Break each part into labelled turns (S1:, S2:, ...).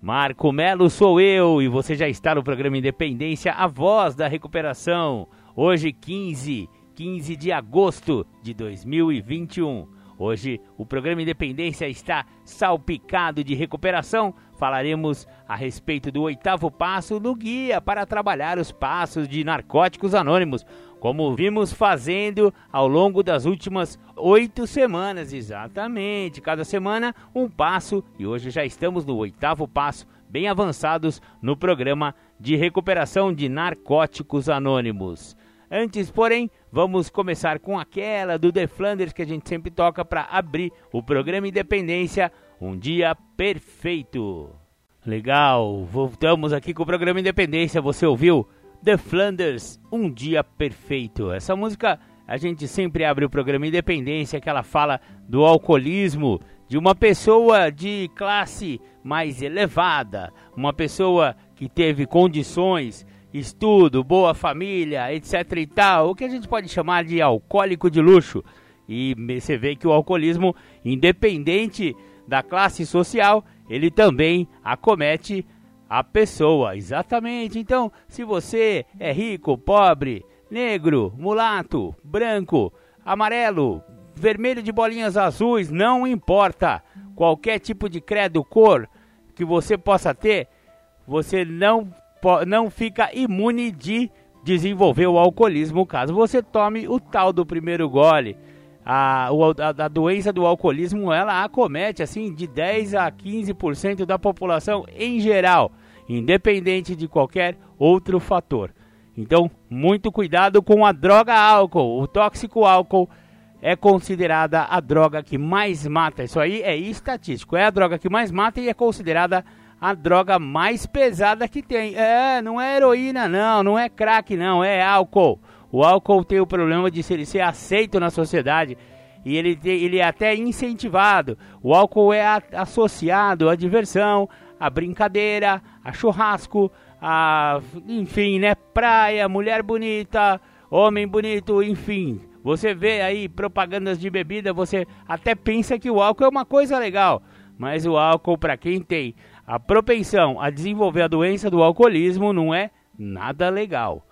S1: Marco Melo sou eu e você já está no programa Independência, a voz da recuperação. Hoje, 15, 15 de agosto de 2021. Hoje o programa Independência está salpicado de recuperação. Falaremos a respeito do oitavo passo no guia para trabalhar os passos de narcóticos anônimos, como vimos fazendo ao longo das últimas oito semanas, exatamente. Cada semana um passo e hoje já estamos no oitavo passo, bem avançados no programa de recuperação de narcóticos anônimos. Antes, porém, vamos começar com aquela do The Flanders que a gente sempre toca para abrir o programa Independência, um dia perfeito. Legal, voltamos aqui com o programa Independência. Você ouviu The Flanders, um dia perfeito. Essa música a gente sempre abre o programa Independência que ela fala do alcoolismo de uma pessoa de classe mais elevada, uma pessoa que teve condições estudo, boa família, etc e tal, o que a gente pode chamar de alcoólico de luxo. E você vê que o alcoolismo, independente da classe social, ele também acomete a pessoa. Exatamente. Então, se você é rico, pobre, negro, mulato, branco, amarelo, vermelho de bolinhas azuis, não importa. Qualquer tipo de credo, cor que você possa ter, você não não fica imune de desenvolver o alcoolismo caso você tome o tal do primeiro gole. A, a, a doença do alcoolismo ela acomete assim de 10 a 15% da população em geral, independente de qualquer outro fator. Então, muito cuidado com a droga álcool. O tóxico álcool é considerada a droga que mais mata. Isso aí é estatístico. É a droga que mais mata e é considerada a droga mais pesada que tem. É, não é heroína não, não é crack não, é álcool. O álcool tem o problema de ele ser aceito na sociedade e ele, ele é até incentivado. O álcool é a, associado à diversão, à brincadeira, a churrasco, a enfim, né, praia, mulher bonita, homem bonito, enfim. Você vê aí propagandas de bebida, você até pensa que o álcool é uma coisa legal, mas o álcool para quem tem a propensão a desenvolver a doença do alcoolismo não é nada legal.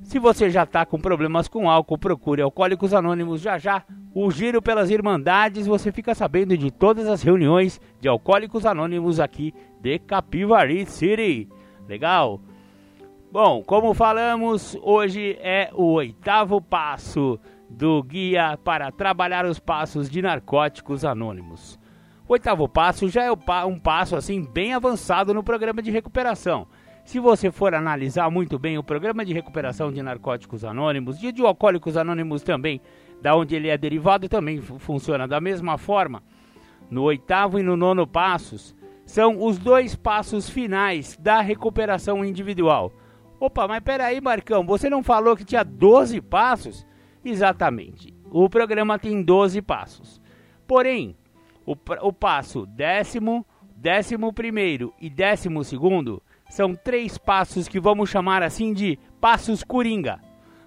S1: Se você já está com problemas com álcool, procure Alcoólicos Anônimos já já. O Giro pelas Irmandades, você fica sabendo de todas as reuniões de Alcoólicos Anônimos aqui de Capivari City. Legal? Bom, como falamos, hoje é o oitavo passo do guia para trabalhar os passos de narcóticos anônimos. O oitavo passo já é um passo assim bem avançado no programa de recuperação. Se você for analisar muito bem o programa de recuperação de narcóticos anônimos e de alcoólicos anônimos também, da onde ele é derivado, também funciona da mesma forma. No oitavo e no nono passos são os dois passos finais da recuperação individual. Opa, mas peraí, Marcão, você não falou que tinha 12 passos? Exatamente. O programa tem 12 passos. Porém, o, o passo décimo, décimo primeiro e décimo segundo são três passos que vamos chamar assim de passos coringa.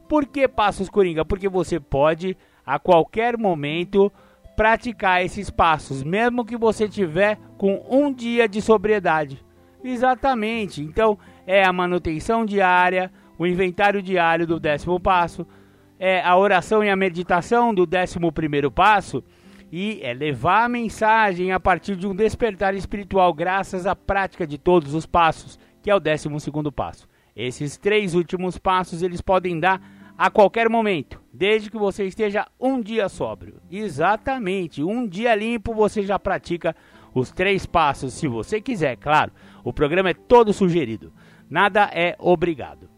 S1: Por que passos coringa? Porque você pode a qualquer momento praticar esses passos, mesmo que você tiver com um dia de sobriedade. Exatamente. Então é a manutenção diária, o inventário diário do décimo passo, é a oração e a meditação do décimo primeiro passo e é levar a mensagem a partir de um despertar espiritual graças à prática de todos os passos, que é o 12 segundo passo. Esses três últimos passos eles podem dar a qualquer momento, desde que você esteja um dia sóbrio. Exatamente, um dia limpo você já pratica os três passos, se você quiser, claro. O programa é todo sugerido, nada é obrigado.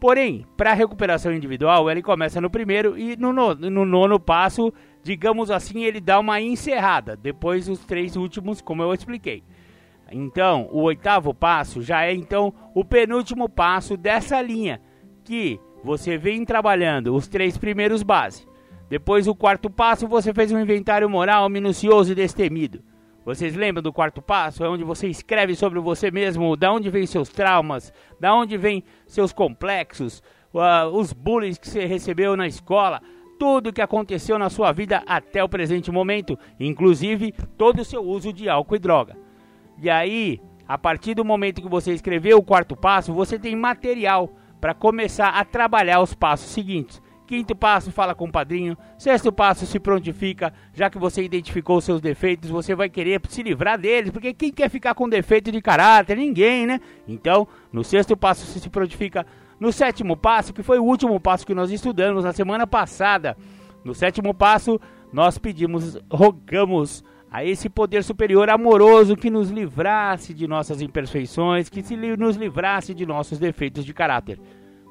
S1: Porém, para a recuperação individual, ele começa no primeiro e no, no, no nono passo digamos assim, ele dá uma encerrada. Depois os três últimos, como eu expliquei. Então, o oitavo passo já é então o penúltimo passo dessa linha que você vem trabalhando os três primeiros bases. Depois, o quarto passo, você fez um inventário moral minucioso e destemido. Vocês lembram do quarto passo? É onde você escreve sobre você mesmo, da onde vem seus traumas, da onde vem seus complexos, uh, os bullying que você recebeu na escola, tudo que aconteceu na sua vida até o presente momento, inclusive todo o seu uso de álcool e droga. E aí, a partir do momento que você escreveu o quarto passo, você tem material para começar a trabalhar os passos seguintes. Quinto passo, fala com o padrinho. Sexto passo, se prontifica. Já que você identificou seus defeitos, você vai querer se livrar deles. Porque quem quer ficar com defeito de caráter? Ninguém, né? Então, no sexto passo, você se prontifica. No sétimo passo, que foi o último passo que nós estudamos na semana passada. No sétimo passo, nós pedimos, rogamos a esse poder superior amoroso que nos livrasse de nossas imperfeições, que se nos livrasse de nossos defeitos de caráter.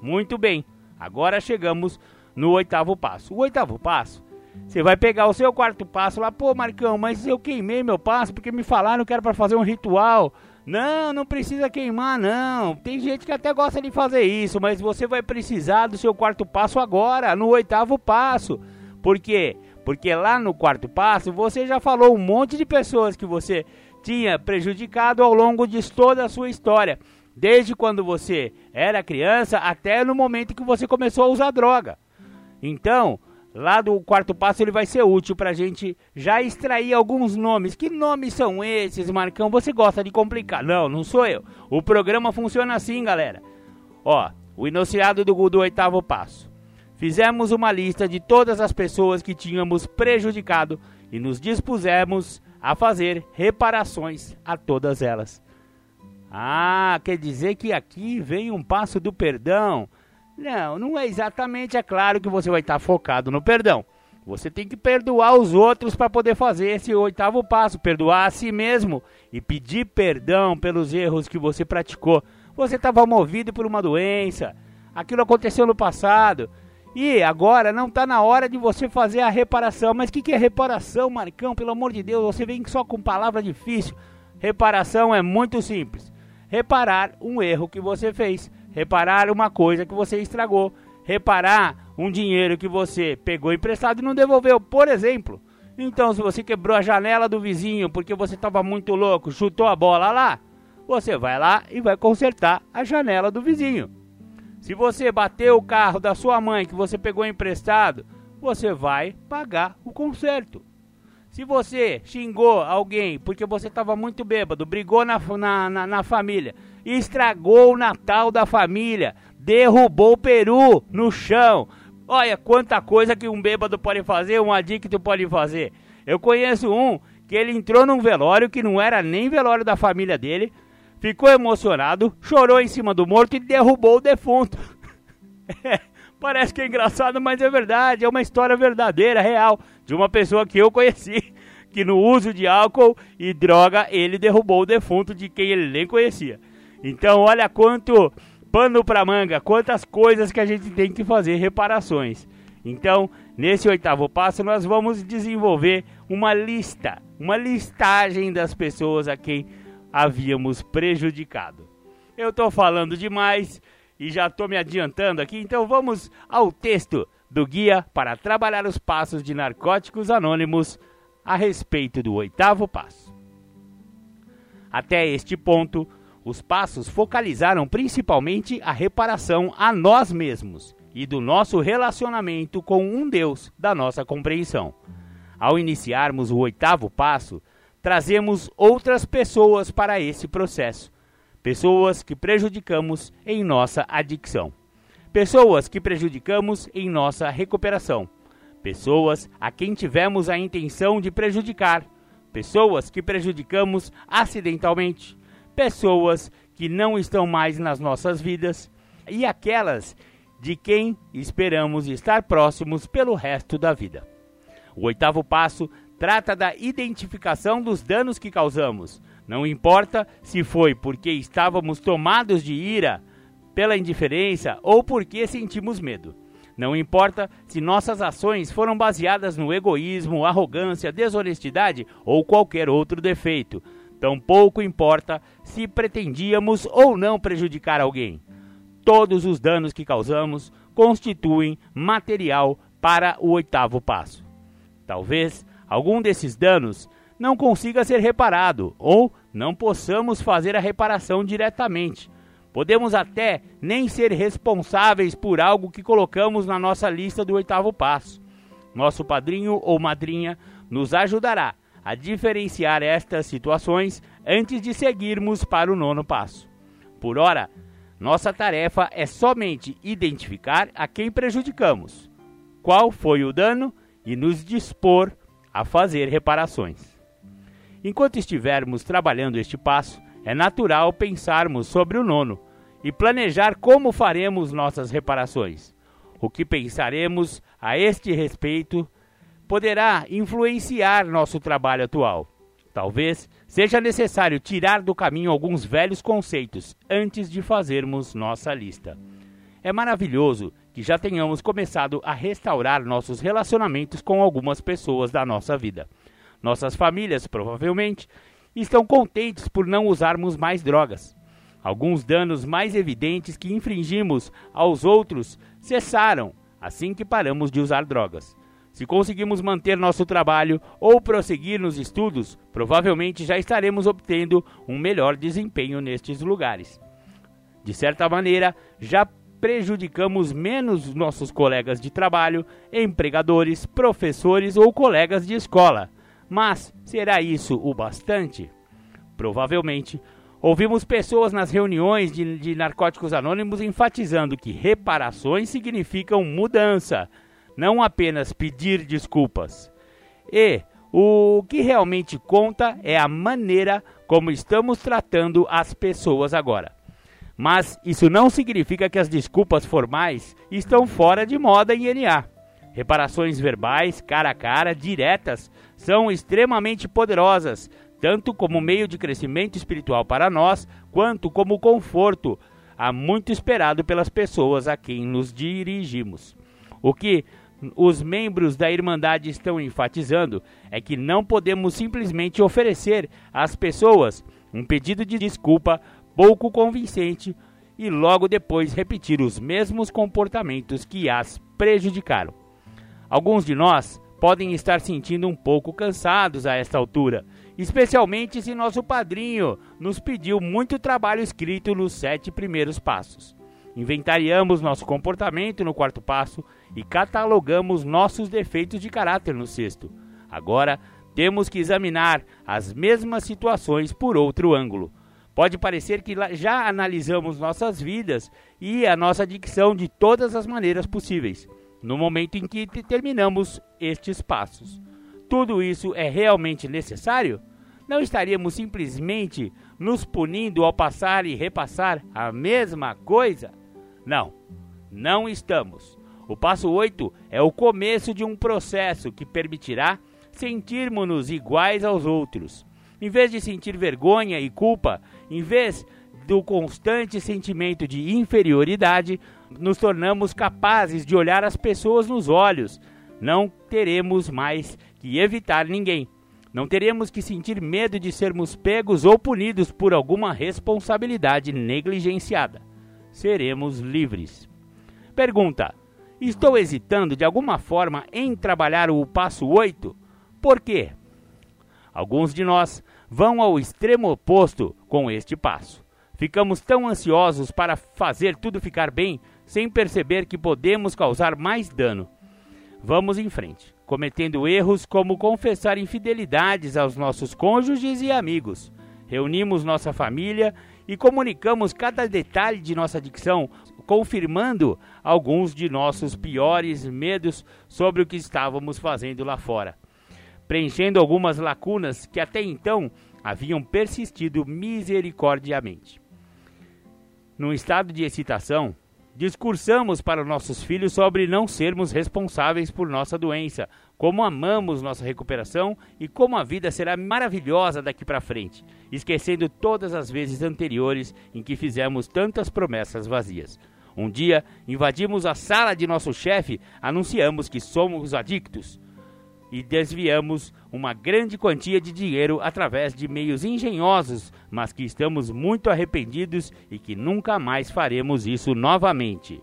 S1: Muito bem, agora chegamos no oitavo passo. O oitavo passo, você vai pegar o seu quarto passo lá, pô, Marcão, mas eu queimei meu passo porque me falaram que era para fazer um ritual. Não, não precisa queimar, não. Tem gente que até gosta de fazer isso, mas você vai precisar do seu quarto passo agora, no oitavo passo. Por quê? Porque lá no quarto passo você já falou um monte de pessoas que você tinha prejudicado ao longo de toda a sua história. Desde quando você era criança até no momento que você começou a usar droga. Então, lá do quarto passo ele vai ser útil para a gente já extrair alguns nomes. Que nomes são esses, Marcão? Você gosta de complicar? Não, não sou eu. O programa funciona assim, galera. Ó, o enunciado do, do oitavo passo. Fizemos uma lista de todas as pessoas que tínhamos prejudicado e nos dispusemos a fazer reparações a todas elas. Ah, quer dizer que aqui vem um passo do perdão. Não, não é exatamente. É claro que você vai estar focado no perdão. Você tem que perdoar os outros para poder fazer esse oitavo passo, perdoar a si mesmo e pedir perdão pelos erros que você praticou. Você estava movido por uma doença, aquilo aconteceu no passado e agora não está na hora de você fazer a reparação. Mas o que, que é reparação, Marcão? Pelo amor de Deus, você vem só com palavra difícil. Reparação é muito simples. Reparar um erro que você fez reparar uma coisa que você estragou, reparar um dinheiro que você pegou emprestado e não devolveu, por exemplo. Então, se você quebrou a janela do vizinho porque você estava muito louco, chutou a bola lá, você vai lá e vai consertar a janela do vizinho. Se você bateu o carro da sua mãe que você pegou emprestado, você vai pagar o conserto. Se você xingou alguém porque você estava muito bêbado, brigou na, na, na, na família, estragou o Natal da família, derrubou o peru no chão. Olha quanta coisa que um bêbado pode fazer, um adicto pode fazer. Eu conheço um que ele entrou num velório que não era nem velório da família dele, ficou emocionado, chorou em cima do morto e derrubou o defunto. parece que é engraçado, mas é verdade, é uma história verdadeira, real, de uma pessoa que eu conheci, que no uso de álcool e droga ele derrubou o defunto de quem ele nem conhecia. Então, olha quanto pano para manga, quantas coisas que a gente tem que fazer reparações. Então, nesse oitavo passo, nós vamos desenvolver uma lista, uma listagem das pessoas a quem havíamos prejudicado. Eu estou falando demais e já estou me adiantando aqui, então vamos ao texto do guia para trabalhar os passos de narcóticos anônimos a respeito do oitavo passo. Até este ponto, os passos focalizaram principalmente a reparação a nós mesmos e do nosso relacionamento com um Deus da nossa compreensão. Ao iniciarmos o oitavo passo, trazemos outras pessoas para esse processo, pessoas que prejudicamos em nossa adicção, pessoas que prejudicamos em nossa recuperação, pessoas a quem tivemos a intenção de prejudicar, pessoas que prejudicamos acidentalmente, pessoas que não estão mais nas nossas vidas. E aquelas de quem esperamos estar próximos pelo resto da vida. O oitavo passo trata da identificação dos danos que causamos. Não importa se foi porque estávamos tomados de ira, pela indiferença ou porque sentimos medo. Não importa se nossas ações foram baseadas no egoísmo, arrogância, desonestidade ou qualquer outro defeito. Tampouco importa se pretendíamos ou não prejudicar alguém. Todos os danos que causamos constituem material para o oitavo passo. Talvez algum desses danos não consiga ser reparado ou não possamos fazer a reparação diretamente. Podemos até nem ser responsáveis por algo que colocamos na nossa lista do oitavo passo. Nosso padrinho ou madrinha nos ajudará a diferenciar estas situações antes de seguirmos para o nono passo. Por ora, nossa tarefa é somente identificar a quem prejudicamos, qual foi o dano e nos dispor a fazer reparações. Enquanto estivermos trabalhando este passo, é natural pensarmos sobre o nono e planejar como faremos nossas reparações. O que pensaremos a este respeito poderá influenciar nosso trabalho atual. Talvez seja necessário tirar do caminho alguns velhos conceitos antes de fazermos nossa lista. É maravilhoso que já tenhamos começado a restaurar nossos relacionamentos com algumas pessoas da nossa vida. Nossas famílias, provavelmente, estão contentes por não usarmos mais drogas. Alguns danos mais evidentes que infringimos aos outros cessaram assim que paramos de usar drogas. Se conseguimos manter nosso trabalho ou prosseguir nos estudos, provavelmente já estaremos obtendo um melhor desempenho nestes lugares. De certa maneira, já prejudicamos menos nossos colegas de trabalho, empregadores, professores ou colegas de escola. Mas será isso o bastante? Provavelmente. Ouvimos pessoas nas reuniões de, de narcóticos anônimos enfatizando que reparações significam mudança não apenas pedir desculpas. E o que realmente conta é a maneira como estamos tratando as pessoas agora. Mas isso não significa que as desculpas formais estão fora de moda em NA. Reparações verbais, cara a cara, diretas, são extremamente poderosas, tanto como meio de crescimento espiritual para nós, quanto como conforto, há muito esperado pelas pessoas a quem nos dirigimos. O que os membros da Irmandade estão enfatizando é que não podemos simplesmente oferecer às pessoas um pedido de desculpa pouco convincente e logo depois repetir os mesmos comportamentos que as prejudicaram. Alguns de nós podem estar sentindo um pouco cansados a esta altura, especialmente se nosso padrinho nos pediu muito trabalho escrito nos sete primeiros passos. Inventariamos nosso comportamento no quarto passo e catalogamos nossos defeitos de caráter no sexto. Agora, temos que examinar as mesmas situações por outro ângulo. Pode parecer que já analisamos nossas vidas e a nossa dicção de todas as maneiras possíveis, no momento em que terminamos estes passos. Tudo isso é realmente necessário? Não estaríamos simplesmente nos punindo ao passar e repassar a mesma coisa? Não, não estamos. O passo 8 é o começo de um processo que permitirá sentirmos-nos iguais aos outros. Em vez de sentir vergonha e culpa, em vez do constante sentimento de inferioridade, nos tornamos capazes de olhar as pessoas nos olhos. Não teremos mais que evitar ninguém. Não teremos que sentir medo de sermos pegos ou punidos por alguma responsabilidade negligenciada seremos livres. Pergunta: Estou hesitando de alguma forma em trabalhar o passo 8? Por quê? Alguns de nós vão ao extremo oposto com este passo. Ficamos tão ansiosos para fazer tudo ficar bem sem perceber que podemos causar mais dano. Vamos em frente, cometendo erros como confessar infidelidades aos nossos cônjuges e amigos. Reunimos nossa família e comunicamos cada detalhe de nossa dicção, confirmando alguns de nossos piores medos sobre o que estávamos fazendo lá fora, preenchendo algumas lacunas que até então haviam persistido misericordiamente. Num estado de excitação, discursamos para nossos filhos sobre não sermos responsáveis por nossa doença, como amamos nossa recuperação e como a vida será maravilhosa daqui para frente, esquecendo todas as vezes anteriores em que fizemos tantas promessas vazias. Um dia, invadimos a sala de nosso chefe, anunciamos que somos adictos. E desviamos uma grande quantia de dinheiro através de meios engenhosos, mas que estamos muito arrependidos e que nunca mais faremos isso novamente.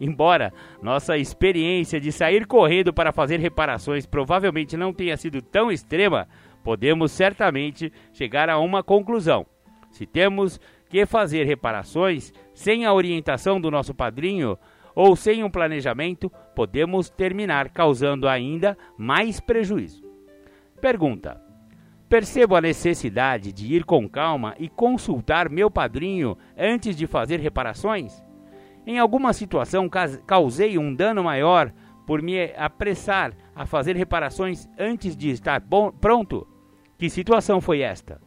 S1: Embora nossa experiência de sair correndo para fazer reparações provavelmente não tenha sido tão extrema, podemos certamente chegar a uma conclusão. Se temos que fazer reparações sem a orientação do nosso padrinho ou sem um planejamento, podemos terminar causando ainda mais prejuízo. Pergunta: Percebo a necessidade de ir com calma e consultar meu padrinho antes de fazer reparações? Em alguma situação causei um dano maior por me apressar a fazer reparações antes de estar bom, pronto? Que situação foi esta?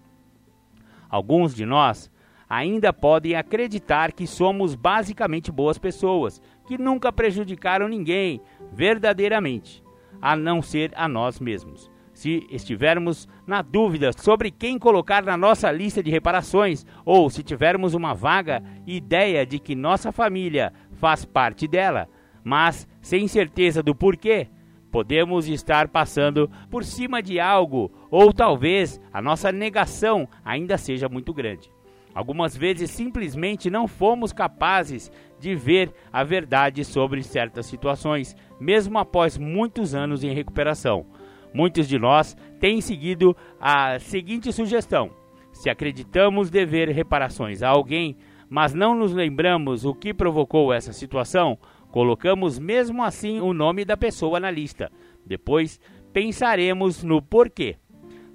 S1: Alguns de nós ainda podem acreditar que somos basicamente boas pessoas, que nunca prejudicaram ninguém verdadeiramente, a não ser a nós mesmos. Se estivermos na dúvida sobre quem colocar na nossa lista de reparações, ou se tivermos uma vaga ideia de que nossa família faz parte dela, mas sem certeza do porquê, podemos estar passando por cima de algo, ou talvez a nossa negação ainda seja muito grande. Algumas vezes simplesmente não fomos capazes de ver a verdade sobre certas situações, mesmo após muitos anos em recuperação. Muitos de nós têm seguido a seguinte sugestão: se acreditamos dever reparações a alguém, mas não nos lembramos o que provocou essa situação, colocamos mesmo assim o nome da pessoa na lista. Depois pensaremos no porquê.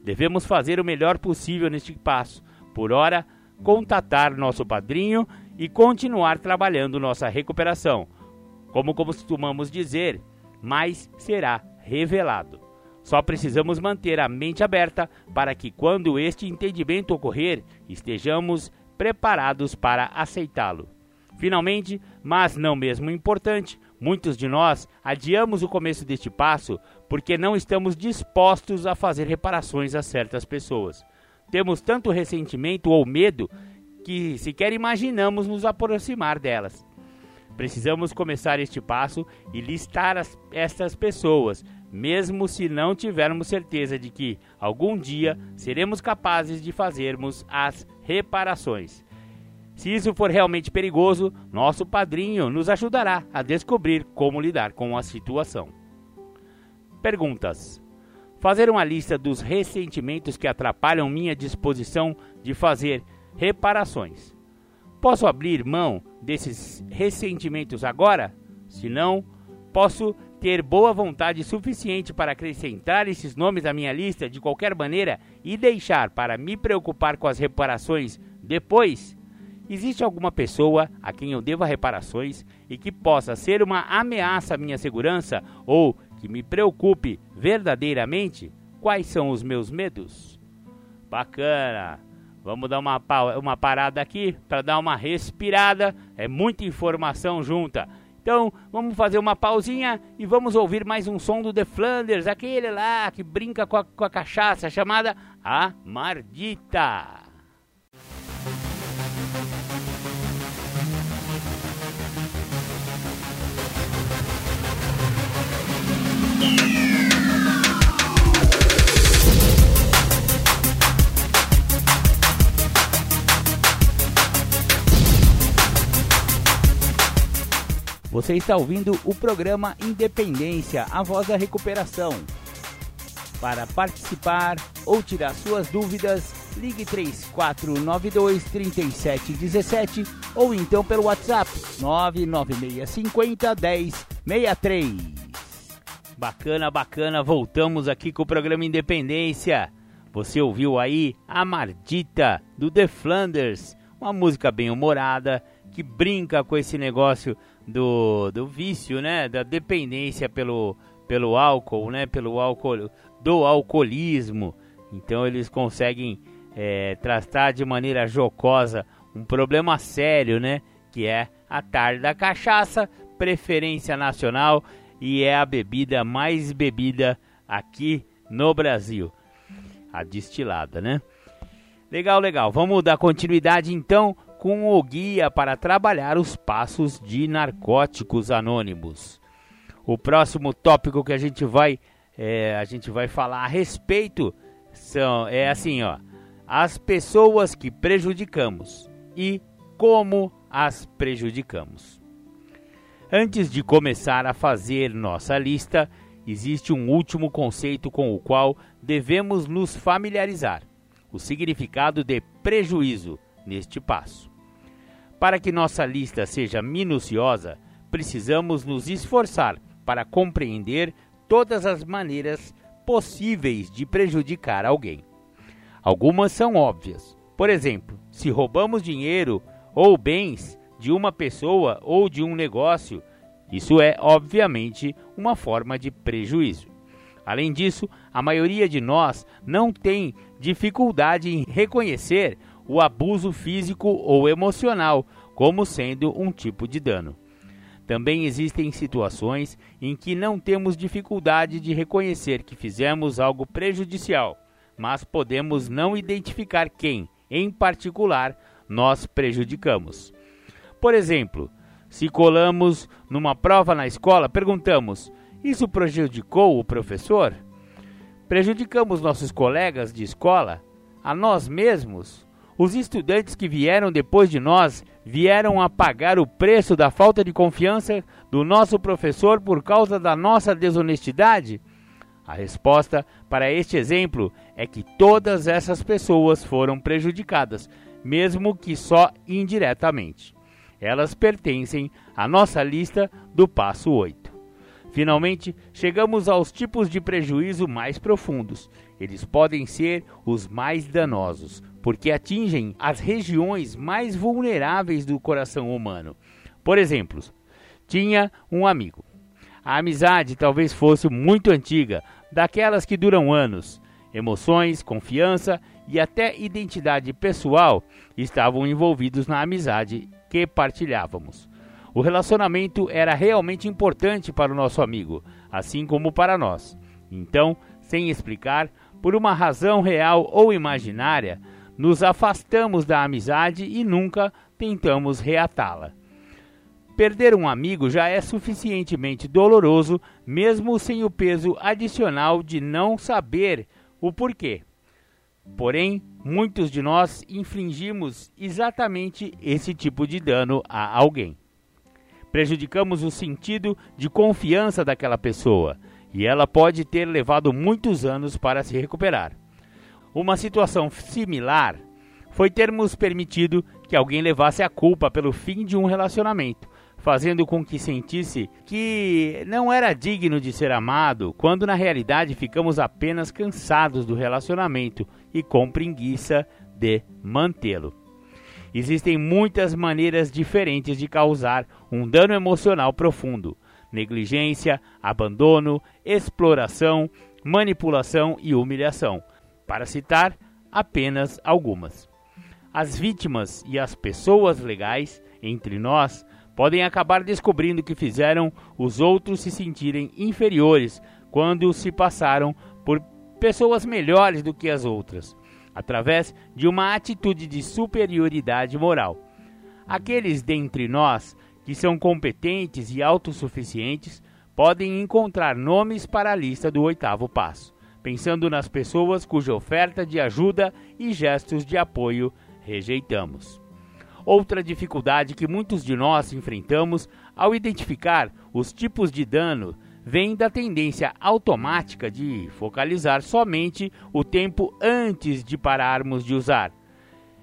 S1: Devemos fazer o melhor possível neste passo. Por ora, contatar nosso padrinho e continuar trabalhando nossa recuperação. Como costumamos dizer, mais será revelado. Só precisamos manter a mente aberta para que, quando este entendimento ocorrer, estejamos preparados para aceitá-lo. Finalmente, mas não mesmo importante, muitos de nós adiamos o começo deste passo porque não estamos dispostos a fazer reparações a certas pessoas. Temos tanto ressentimento ou medo que sequer imaginamos nos aproximar delas. Precisamos começar este passo e listar as, estas pessoas, mesmo se não tivermos certeza de que algum dia seremos capazes de fazermos as reparações. Se isso for realmente perigoso, nosso padrinho nos ajudará a descobrir como lidar com a situação. Perguntas: Fazer uma lista dos ressentimentos que atrapalham minha disposição de fazer reparações. Posso abrir mão desses ressentimentos agora? Se não, posso ter boa vontade suficiente para acrescentar esses nomes à minha lista de qualquer maneira e deixar para me preocupar com as reparações depois? Existe alguma pessoa a quem eu deva reparações e que possa ser uma ameaça à minha segurança ou que me preocupe verdadeiramente? Quais são os meus medos? Bacana! Vamos dar uma, uma parada aqui para dar uma respirada. É muita informação junta. Então, vamos fazer uma pausinha e vamos ouvir mais um som do The Flanders, aquele lá que brinca com a, com a cachaça, chamada A Mardita. Você está ouvindo o programa Independência, a voz da recuperação. Para participar ou tirar suas dúvidas, ligue 3492 3717 ou então pelo WhatsApp 99650 1063. Bacana, bacana, voltamos aqui com o programa Independência. Você ouviu aí a Mardita do The Flanders, uma música bem humorada que brinca com esse negócio do, do vício, né? Da dependência pelo, pelo álcool, né? Pelo álcool, do alcoolismo. Então eles conseguem é, tratar de maneira jocosa um problema sério, né? Que é a tarde da cachaça, preferência nacional e é a bebida mais bebida aqui no Brasil. A destilada, né? Legal, legal. Vamos dar continuidade então com o guia para trabalhar os passos de narcóticos anônimos. O próximo tópico que a gente vai é, a gente vai falar a respeito são é assim, ó, as pessoas que prejudicamos e como as prejudicamos. Antes de começar a fazer nossa lista, existe um último conceito com o qual devemos nos familiarizar: o significado de prejuízo neste passo. Para que nossa lista seja minuciosa, precisamos nos esforçar para compreender todas as maneiras possíveis de prejudicar alguém. Algumas são óbvias. Por exemplo, se roubamos dinheiro ou bens de uma pessoa ou de um negócio, isso é, obviamente, uma forma de prejuízo. Além disso, a maioria de nós não tem dificuldade em reconhecer o abuso físico ou emocional como sendo um tipo de dano. Também existem situações em que não temos dificuldade de reconhecer que fizemos algo prejudicial, mas podemos não identificar quem, em particular, nós prejudicamos. Por exemplo, se colamos numa prova na escola, perguntamos: Isso prejudicou o professor? Prejudicamos nossos colegas de escola? A nós mesmos? Os estudantes que vieram depois de nós vieram a pagar o preço da falta de confiança do nosso professor por causa da nossa desonestidade? A resposta para este exemplo é que todas essas pessoas foram prejudicadas, mesmo que só indiretamente. Elas pertencem à nossa lista do passo 8. Finalmente, chegamos aos tipos de prejuízo mais profundos. Eles podem ser os mais danosos, porque atingem as regiões mais vulneráveis do coração humano. Por exemplo, tinha um amigo. A amizade talvez fosse muito antiga, daquelas que duram anos. Emoções, confiança e até identidade pessoal estavam envolvidos na amizade que partilhávamos. O relacionamento era realmente importante para o nosso amigo, assim como para nós. Então, sem explicar, por uma razão real ou imaginária, nos afastamos da amizade e nunca tentamos reatá-la. Perder um amigo já é suficientemente doloroso, mesmo sem o peso adicional de não saber o porquê. Porém, muitos de nós infligimos exatamente esse tipo de dano a alguém. Prejudicamos o sentido de confiança daquela pessoa e ela pode ter levado muitos anos para se recuperar. Uma situação similar foi termos permitido que alguém levasse a culpa pelo fim de um relacionamento, fazendo com que sentisse que não era digno de ser amado, quando na realidade ficamos apenas cansados do relacionamento e com preguiça de mantê-lo. Existem muitas maneiras diferentes de causar um dano emocional profundo: negligência, abandono, exploração, manipulação e humilhação para citar apenas algumas. As vítimas e as pessoas legais entre nós podem acabar descobrindo que fizeram os outros se sentirem inferiores quando se passaram por pessoas melhores do que as outras, através de uma atitude de superioridade moral. Aqueles dentre nós que são competentes e autossuficientes podem encontrar nomes para a lista do oitavo passo pensando nas pessoas cuja oferta de ajuda e gestos de apoio rejeitamos. Outra dificuldade que muitos de nós enfrentamos ao identificar os tipos de dano vem da tendência automática de focalizar somente o tempo antes de pararmos de usar.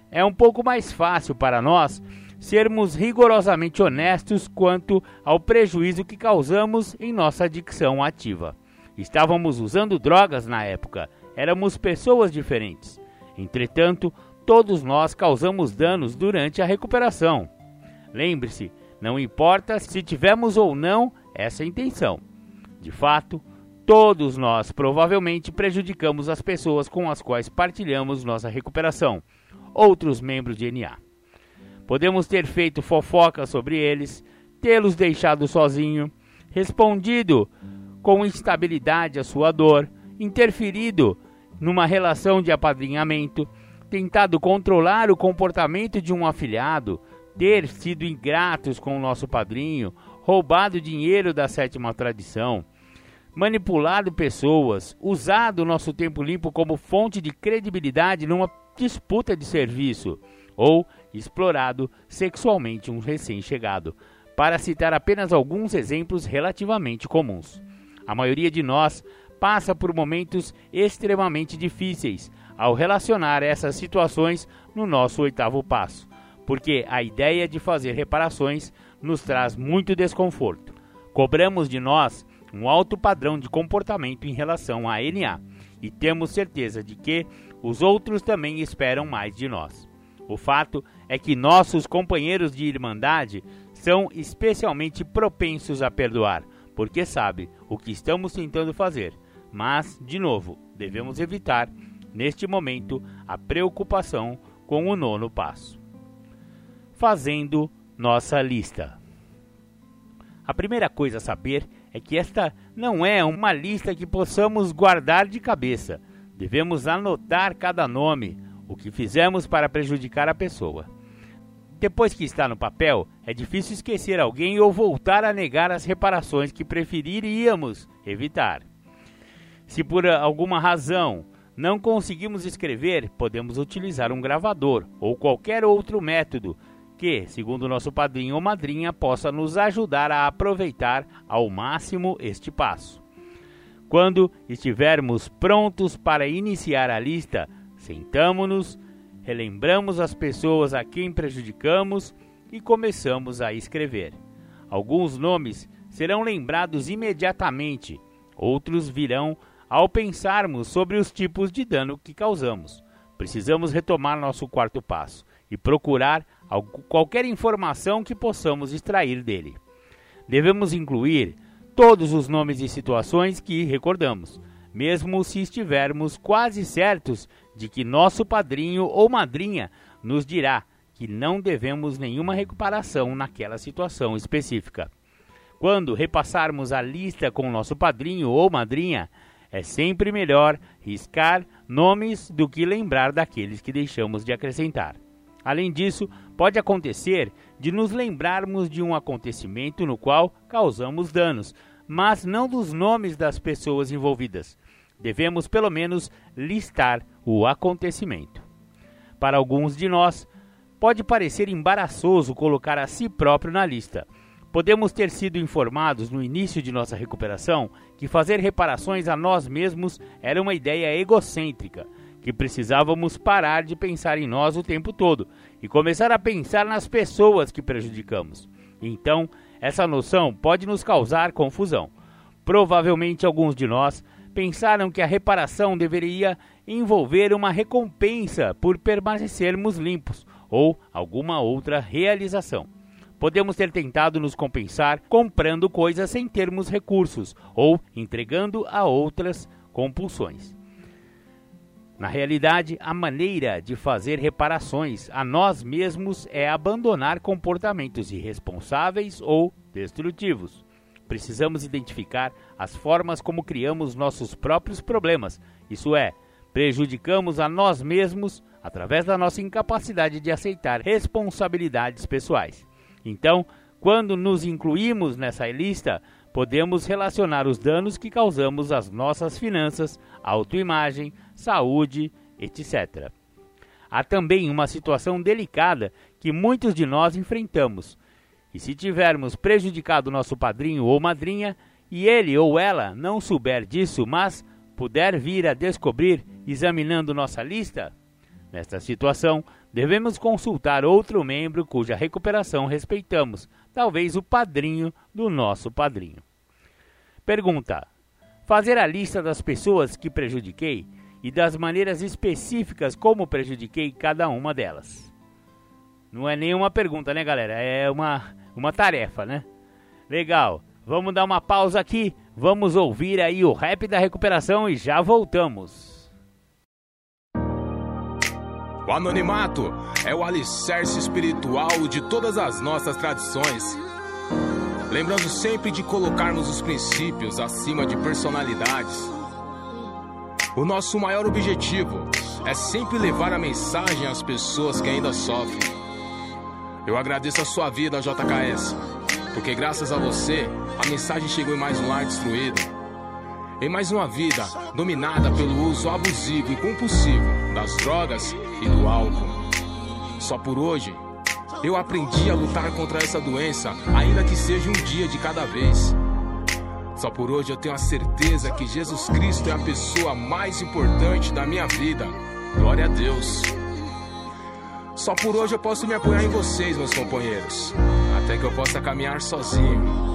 S1: É um pouco mais fácil para nós sermos rigorosamente honestos quanto ao prejuízo que causamos em nossa adicção ativa. Estávamos usando drogas na época, éramos pessoas diferentes. Entretanto, todos nós causamos danos durante a recuperação. Lembre-se, não importa se tivemos ou não essa intenção. De fato, todos nós provavelmente prejudicamos as pessoas com as quais partilhamos nossa recuperação, outros membros de NA. Podemos ter feito fofoca sobre eles, tê-los deixado sozinho, respondido com instabilidade a sua dor, interferido numa relação de apadrinhamento, tentado controlar o comportamento de um afilhado, ter sido ingratos com o nosso padrinho, roubado dinheiro da sétima tradição, manipulado pessoas, usado o nosso tempo limpo como fonte de credibilidade numa disputa de serviço ou explorado sexualmente um recém-chegado, para citar apenas alguns exemplos relativamente comuns. A maioria de nós passa por momentos extremamente difíceis ao relacionar essas situações no nosso oitavo passo, porque a ideia de fazer reparações nos traz muito desconforto. Cobramos de nós um alto padrão de comportamento em relação à NA e temos certeza de que os outros também esperam mais de nós. O fato é que nossos companheiros de irmandade são especialmente propensos a perdoar, porque sabe o que estamos tentando fazer. Mas, de novo, devemos evitar, neste momento, a preocupação com o nono passo. Fazendo nossa lista. A primeira coisa a saber é que esta não é uma lista que possamos guardar de cabeça. Devemos anotar cada nome, o que fizemos para prejudicar a pessoa. Depois que está no papel, é difícil esquecer alguém ou voltar a negar as reparações que preferiríamos evitar. Se por alguma razão não conseguimos escrever, podemos utilizar um gravador ou qualquer outro método que, segundo nosso padrinho ou madrinha, possa nos ajudar a aproveitar ao máximo este passo. Quando estivermos prontos para iniciar a lista, sentamos-nos, relembramos as pessoas a quem prejudicamos e começamos a escrever. Alguns nomes serão lembrados imediatamente, outros virão ao pensarmos sobre os tipos de dano que causamos. Precisamos retomar nosso quarto passo e procurar qualquer informação que possamos extrair dele. Devemos incluir todos os nomes e situações que recordamos, mesmo se estivermos quase certos de que nosso padrinho ou madrinha nos dirá que não devemos nenhuma recuperação naquela situação específica. Quando repassarmos a lista com nosso padrinho ou madrinha, é sempre melhor riscar nomes do que lembrar daqueles que deixamos de acrescentar. Além disso, pode acontecer de nos lembrarmos de um acontecimento no qual causamos danos, mas não dos nomes das pessoas envolvidas. Devemos pelo menos listar o acontecimento. Para alguns de nós, pode parecer embaraçoso colocar a si próprio na lista. Podemos ter sido informados no início de nossa recuperação que fazer reparações a nós mesmos era uma ideia egocêntrica que precisávamos parar de pensar em nós o tempo todo e começar a pensar nas pessoas que prejudicamos. Então, essa noção pode nos causar confusão. Provavelmente alguns de nós pensaram que a reparação deveria envolver uma recompensa por permanecermos limpos ou alguma outra realização. Podemos ter tentado nos compensar comprando coisas sem termos recursos ou entregando a outras compulsões. Na realidade, a maneira de fazer reparações a nós mesmos é abandonar comportamentos irresponsáveis ou destrutivos. Precisamos identificar as formas como criamos nossos próprios problemas, isso é, prejudicamos a nós mesmos através da nossa incapacidade de aceitar responsabilidades pessoais. Então, quando nos incluímos nessa lista, podemos relacionar os danos que causamos às nossas finanças, autoimagem, saúde, etc. Há também uma situação delicada que muitos de nós enfrentamos. E se tivermos prejudicado nosso padrinho ou madrinha, e ele ou ela não souber disso, mas puder vir a descobrir examinando nossa lista, nesta situação devemos consultar outro membro cuja recuperação respeitamos, talvez o padrinho do nosso padrinho. Pergunta: Fazer a lista das pessoas que prejudiquei e das maneiras específicas como prejudiquei cada uma delas. Não é nenhuma pergunta, né, galera? É uma, uma tarefa, né? Legal. Vamos dar uma pausa aqui. Vamos ouvir aí o rap da recuperação e já voltamos.
S2: O anonimato é o alicerce espiritual de todas as nossas tradições. Lembrando sempre de colocarmos os princípios acima de personalidades. O nosso maior objetivo é sempre levar a mensagem às pessoas que ainda sofrem. Eu agradeço a sua vida, JKS, porque graças a você a mensagem chegou em mais um lar destruído. em mais uma vida dominada pelo uso abusivo e compulsivo das drogas e do álcool. Só por hoje, eu aprendi a lutar contra essa doença, ainda que seja um dia de cada vez. Só por hoje eu tenho a certeza que Jesus Cristo é a pessoa mais importante da minha vida. Glória a Deus. Só por hoje eu posso me apoiar em vocês, meus companheiros. Até que eu possa caminhar sozinho.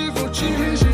S3: vou te resistir,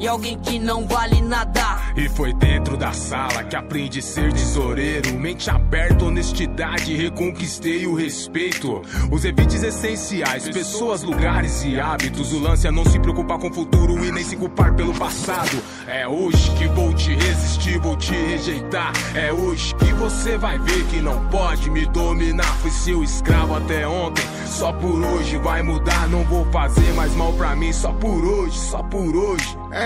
S4: e alguém que não vale nada.
S2: E foi dentro da sala que aprendi a ser tesoureiro. Mente aberta, honestidade, reconquistei o respeito. Os evites essenciais, pessoas, lugares e hábitos. O lance é não se preocupar com o futuro e nem se culpar pelo passado. É hoje que vou te resistir, vou te rejeitar. É hoje que você vai ver que não pode me dominar. Fui seu escravo até ontem, só por hoje vai mudar. Não vou fazer mais mal pra mim, só por hoje, só por hoje.
S3: É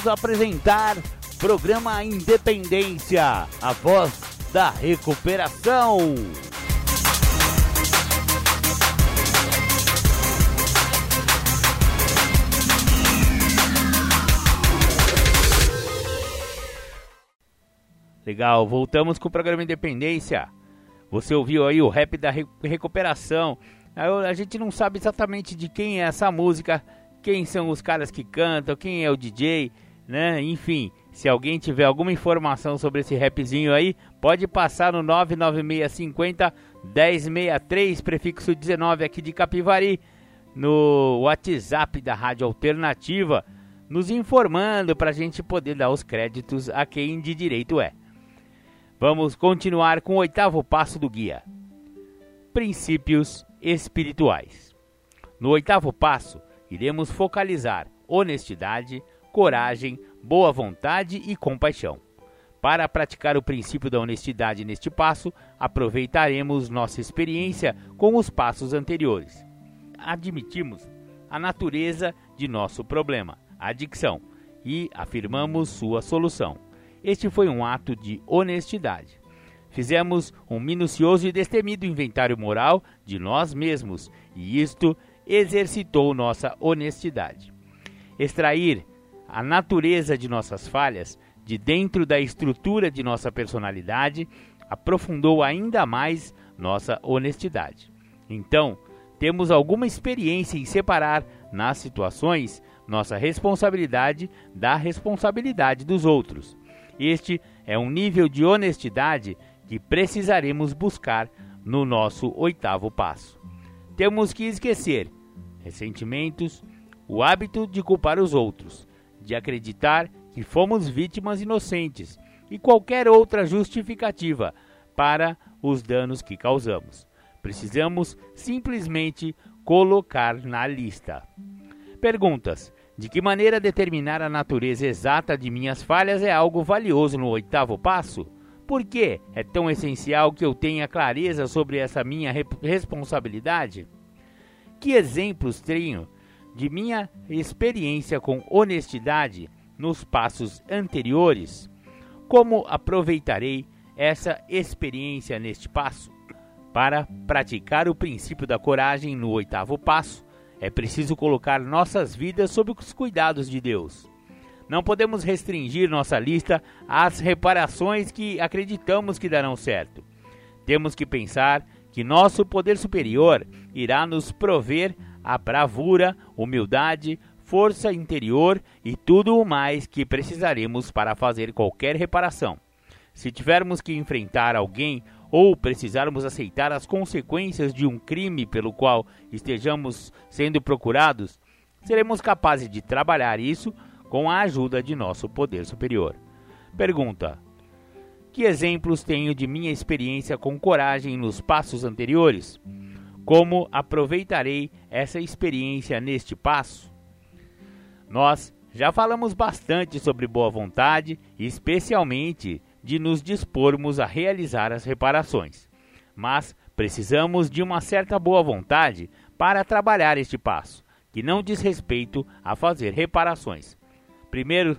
S1: Voltamos a apresentar programa Independência, a voz da recuperação. Legal, voltamos com o programa Independência. Você ouviu aí o rap da recuperação. A gente não sabe exatamente de quem é essa música, quem são os caras que cantam, quem é o DJ, né? Enfim, se alguém tiver alguma informação sobre esse rapzinho aí, pode passar no 99650 1063, prefixo 19 aqui de Capivari, no WhatsApp da Rádio Alternativa, nos informando para a gente poder dar os créditos a quem de direito é. Vamos continuar com o oitavo passo do guia: Princípios espirituais. No oitavo passo, iremos focalizar honestidade, coragem, boa vontade e compaixão. Para praticar o princípio da honestidade neste passo, aproveitaremos nossa experiência com os passos anteriores. Admitimos a natureza de nosso problema, a adicção, e afirmamos sua solução. Este foi um ato de honestidade. Fizemos um minucioso e destemido inventário moral de nós mesmos, e isto exercitou nossa honestidade. Extrair a natureza de nossas falhas de dentro da estrutura de nossa personalidade aprofundou ainda mais nossa honestidade. Então, temos alguma experiência em separar nas situações nossa responsabilidade da responsabilidade dos outros. Este é um nível de honestidade que precisaremos buscar no nosso oitavo passo. Temos que esquecer ressentimentos, o hábito de culpar os outros, de acreditar que fomos vítimas inocentes e qualquer outra justificativa para os danos que causamos. Precisamos simplesmente colocar na lista. Perguntas: De que maneira determinar a natureza exata de minhas falhas é algo valioso no oitavo passo? Por que é tão essencial que eu tenha clareza sobre essa minha responsabilidade? Que exemplos tenho de minha experiência com honestidade nos passos anteriores, como aproveitarei essa experiência neste passo? Para praticar o princípio da coragem no oitavo passo, é preciso colocar nossas vidas sob os cuidados de Deus. Não podemos restringir nossa lista às reparações que acreditamos que darão certo. Temos que pensar que nosso poder superior irá nos prover a bravura, humildade, força interior e tudo o mais que precisaremos para fazer qualquer reparação. Se tivermos que enfrentar alguém ou precisarmos aceitar as consequências de um crime pelo qual estejamos sendo procurados, seremos capazes de trabalhar isso com a ajuda de nosso poder superior. Pergunta: Que exemplos tenho de minha experiência com coragem nos passos anteriores? Como aproveitarei essa experiência neste passo? Nós já falamos bastante sobre boa vontade, especialmente de nos dispormos a realizar as reparações. Mas precisamos de uma certa boa vontade para trabalhar este passo, que não diz respeito a fazer reparações. Primeiro,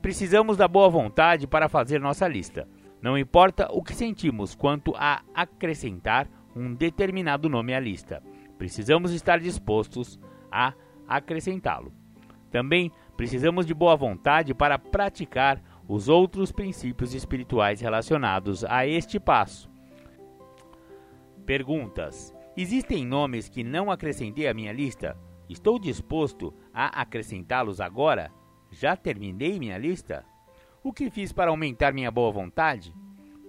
S1: precisamos da boa vontade para fazer nossa lista. Não importa o que sentimos quanto a acrescentar um determinado nome à lista. Precisamos estar dispostos a acrescentá-lo. Também precisamos de boa vontade para praticar os outros princípios espirituais relacionados a este passo. Perguntas: Existem nomes que não acrescentei à minha lista? Estou disposto a acrescentá-los agora? Já terminei minha lista? O que fiz para aumentar minha boa vontade?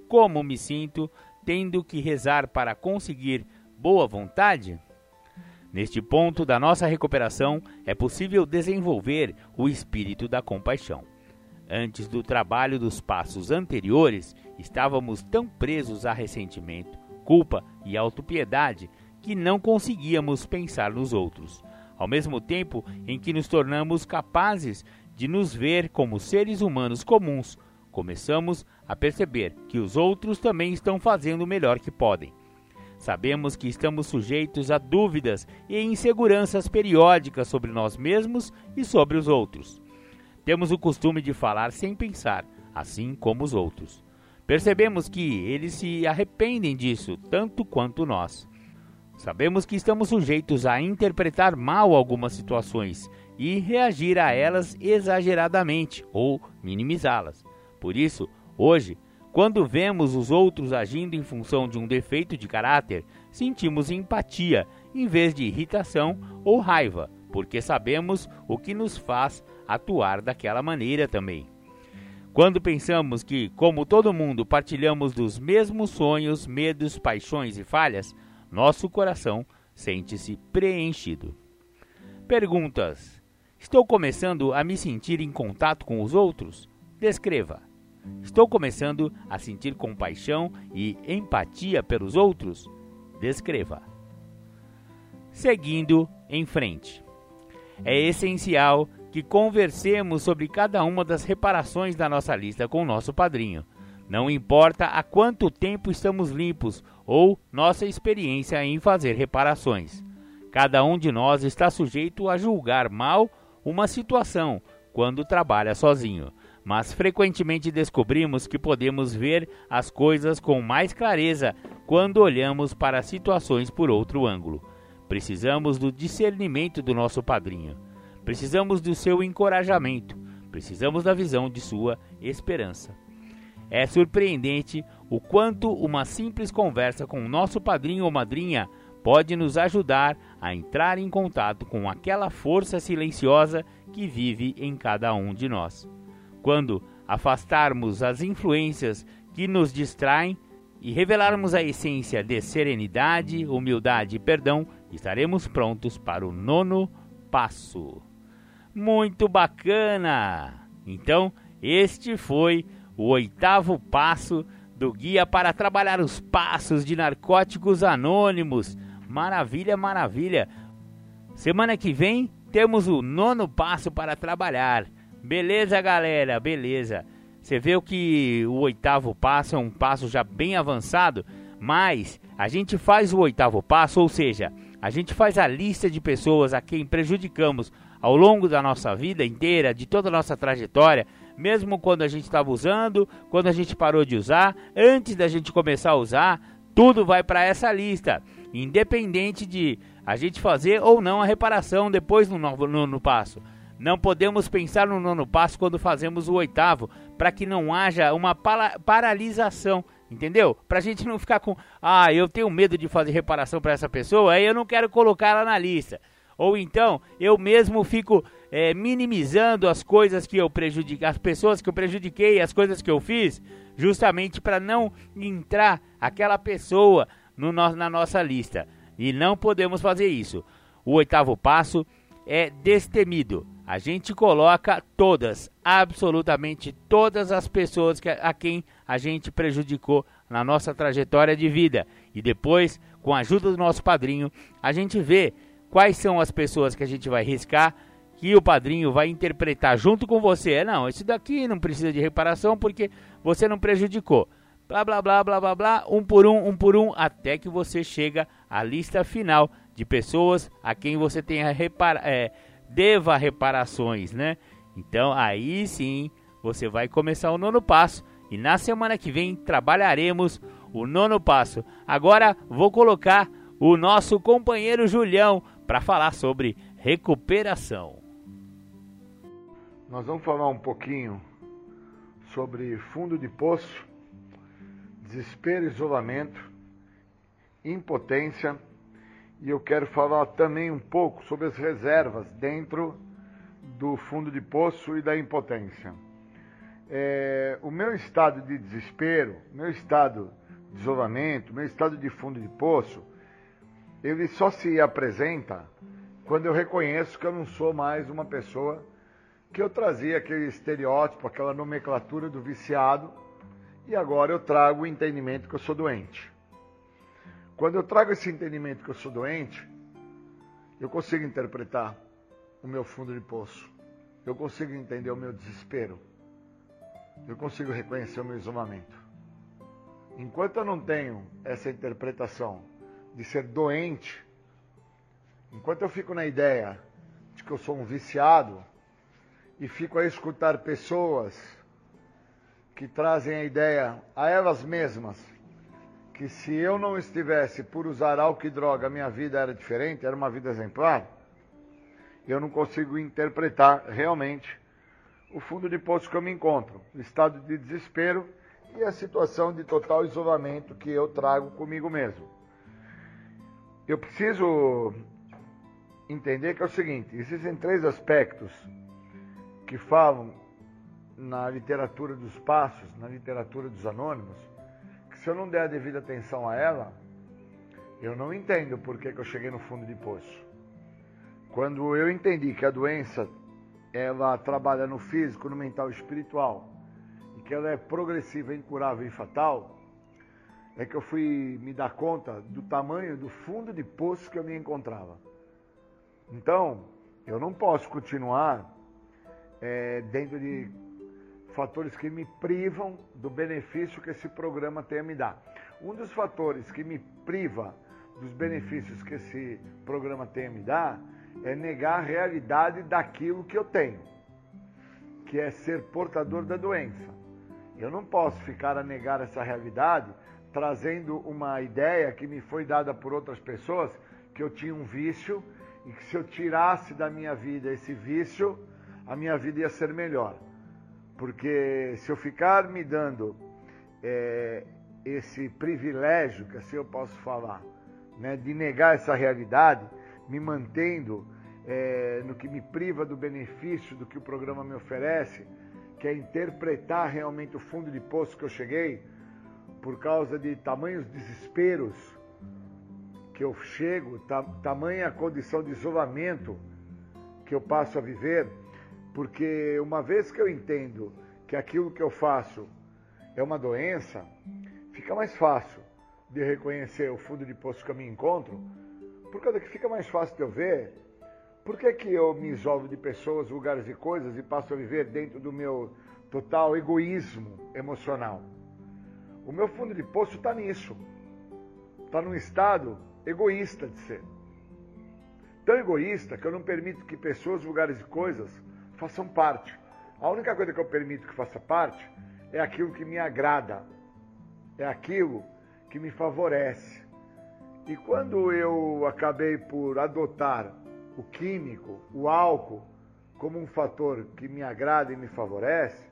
S1: Como me sinto tendo que rezar para conseguir boa vontade? Neste ponto da nossa recuperação, é possível desenvolver o espírito da compaixão. Antes do trabalho dos passos anteriores, estávamos tão presos a ressentimento, culpa e autopiedade que não conseguíamos pensar nos outros, ao mesmo tempo em que nos tornamos capazes de nos ver como seres humanos comuns, começamos a perceber que os outros também estão fazendo o melhor que podem. Sabemos que estamos sujeitos a dúvidas e inseguranças periódicas sobre nós mesmos e sobre os outros. Temos o costume de falar sem pensar, assim como os outros. Percebemos que eles se arrependem disso tanto quanto nós. Sabemos que estamos sujeitos a interpretar mal algumas situações e reagir a elas exageradamente ou minimizá-las. Por isso, hoje, Quando vemos os outros agindo em função de um defeito de caráter, sentimos empatia em vez de irritação ou raiva, porque sabemos o que nos faz atuar daquela maneira também. Quando pensamos que, como todo mundo, partilhamos dos mesmos sonhos, medos, paixões e falhas, nosso coração sente-se preenchido. Perguntas: Estou começando a me sentir em contato com os outros? Descreva. Estou começando a sentir compaixão e empatia pelos outros? Descreva. Seguindo em frente. É essencial que conversemos sobre cada uma das reparações da nossa lista com o nosso padrinho. Não importa há quanto tempo estamos limpos ou nossa experiência em fazer reparações. Cada um de nós está sujeito a julgar mal uma situação quando trabalha sozinho, mas frequentemente descobrimos que podemos ver as coisas com mais clareza quando olhamos para situações por outro ângulo. Precisamos do discernimento do nosso padrinho. Precisamos do seu encorajamento. Precisamos da visão de sua esperança. É surpreendente o quanto uma simples conversa com o nosso padrinho ou madrinha pode nos ajudar a entrar em contato com aquela força silenciosa que vive em cada um de nós. Quando afastarmos as influências que nos distraem e revelarmos a essência de serenidade, humildade e perdão, estaremos prontos para o nono passo. Muito bacana! Então, este foi o oitavo passo do Guia para Trabalhar os Passos de Narcóticos Anônimos. Maravilha, maravilha! Semana que vem temos o nono passo para trabalhar. Beleza, galera? Beleza. Você vê que o oitavo passo é um passo já bem avançado, mas a gente faz o oitavo passo, ou seja, a gente faz a lista de pessoas a quem prejudicamos ao longo da nossa vida inteira, de toda a nossa trajetória, mesmo quando a gente estava usando, quando a gente parou de usar, antes da gente começar a usar, tudo vai para essa lista, independente de a gente fazer ou não a reparação depois no novo nono passo. Não podemos pensar no nono passo quando fazemos o oitavo, para que não haja uma paralisação, entendeu? Para a gente não ficar com, ah, eu tenho medo de fazer reparação para essa pessoa, aí eu não quero colocar ela na lista. Ou então eu mesmo fico é, minimizando as coisas que eu prejudiquei, as pessoas que eu prejudiquei, as coisas que eu fiz, justamente para não entrar aquela pessoa no, na nossa lista. E não podemos fazer isso. O oitavo passo é destemido. A gente coloca todas, absolutamente todas as pessoas que, a quem a gente prejudicou na nossa trajetória de vida. E depois, com a ajuda do nosso padrinho, a gente vê quais são as pessoas que a gente vai riscar que o padrinho vai interpretar junto com você. É, não, esse daqui não precisa de reparação porque você não prejudicou. Blá blá blá blá blá blá, um por um, um por um, até que você chega à lista final de pessoas a quem você tenha repara é, deva reparações, né? Então aí sim você vai começar o nono passo e na semana que vem trabalharemos o nono passo. Agora vou colocar o nosso companheiro Julião para falar sobre recuperação.
S5: Nós vamos falar um pouquinho sobre fundo de poço, desespero, isolamento, impotência e eu quero falar também um pouco sobre as reservas dentro do fundo de poço e da impotência. É, o meu estado de desespero, meu estado de isolamento, meu estado de fundo de poço, ele só se apresenta quando eu reconheço que eu não sou mais uma pessoa que eu trazia aquele estereótipo, aquela nomenclatura do viciado, e agora eu trago o entendimento que eu sou doente. Quando eu trago esse entendimento que eu sou doente, eu consigo interpretar o meu fundo de poço. Eu consigo entender o meu desespero. Eu consigo reconhecer o meu isolamento. Enquanto eu não tenho essa interpretação de ser doente, enquanto eu fico na ideia de que eu sou um viciado e fico a escutar pessoas que trazem a ideia a elas mesmas que se eu não estivesse por usar álcool e droga, minha vida era diferente, era uma vida exemplar, eu não consigo interpretar realmente o fundo de poço que eu me encontro, o estado de desespero e a situação de total isolamento que eu trago comigo mesmo. Eu preciso entender que é o seguinte: existem três aspectos que falam na literatura dos passos, na literatura dos anônimos, se eu não der a devida atenção a ela, eu não entendo por que, que eu cheguei no fundo de poço. Quando eu entendi que a doença ela trabalha no físico, no mental e espiritual, e que ela é progressiva, incurável e fatal, é que eu fui me dar conta do tamanho do fundo de poço que eu me encontrava. Então, eu não posso continuar é, dentro de fatores que me privam do benefício que esse programa tem a me dar. Um dos fatores que me priva dos benefícios que esse programa tem a me dar é negar a realidade daquilo que eu tenho, que é ser portador da doença. Eu não posso ficar a negar essa realidade trazendo uma ideia que me foi dada por outras pessoas que eu tinha um vício e que se eu tirasse da minha vida esse vício, a minha vida ia ser melhor. Porque se eu ficar me dando é, esse privilégio, que assim eu posso falar, né, de negar essa realidade, me mantendo é, no que me priva do benefício do que o programa me oferece, que é interpretar realmente o fundo de poço que eu cheguei, por causa de tamanhos desesperos que eu chego, ta, tamanha condição de isolamento que eu passo a viver, porque uma vez que eu entendo que aquilo que eu faço é uma doença, fica mais fácil de reconhecer o fundo de poço que eu me encontro, por causa que fica mais fácil de eu ver por que, que eu me isolo de pessoas, lugares e coisas e passo a viver dentro do meu total egoísmo emocional. O meu fundo de poço está nisso. Está num estado egoísta de ser. Tão egoísta que eu não permito que pessoas, lugares e coisas façam parte. A única coisa que eu permito que faça parte é aquilo que me agrada, é aquilo que me favorece. E quando eu acabei por adotar o químico, o álcool, como um fator que me agrada e me favorece,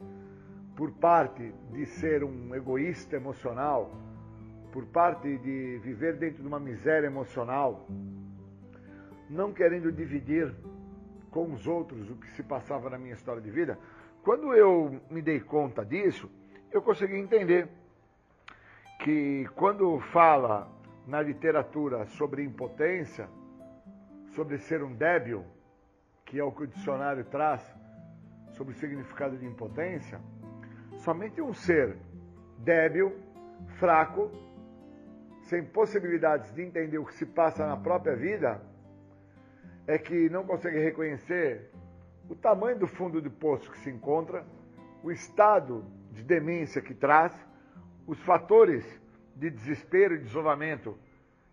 S5: por parte de ser um egoísta emocional, por parte de viver dentro de uma miséria emocional, não querendo dividir com os outros o que se passava na minha história de vida, quando eu me dei conta disso, eu consegui entender que quando fala na literatura sobre impotência, sobre ser um débil, que é o que o dicionário traz sobre o significado de impotência, somente um ser débil, fraco, sem possibilidades de entender o que se passa na própria vida, é que não consegue reconhecer o tamanho do fundo de poço que se encontra, o estado de demência que traz, os fatores de desespero e de isolamento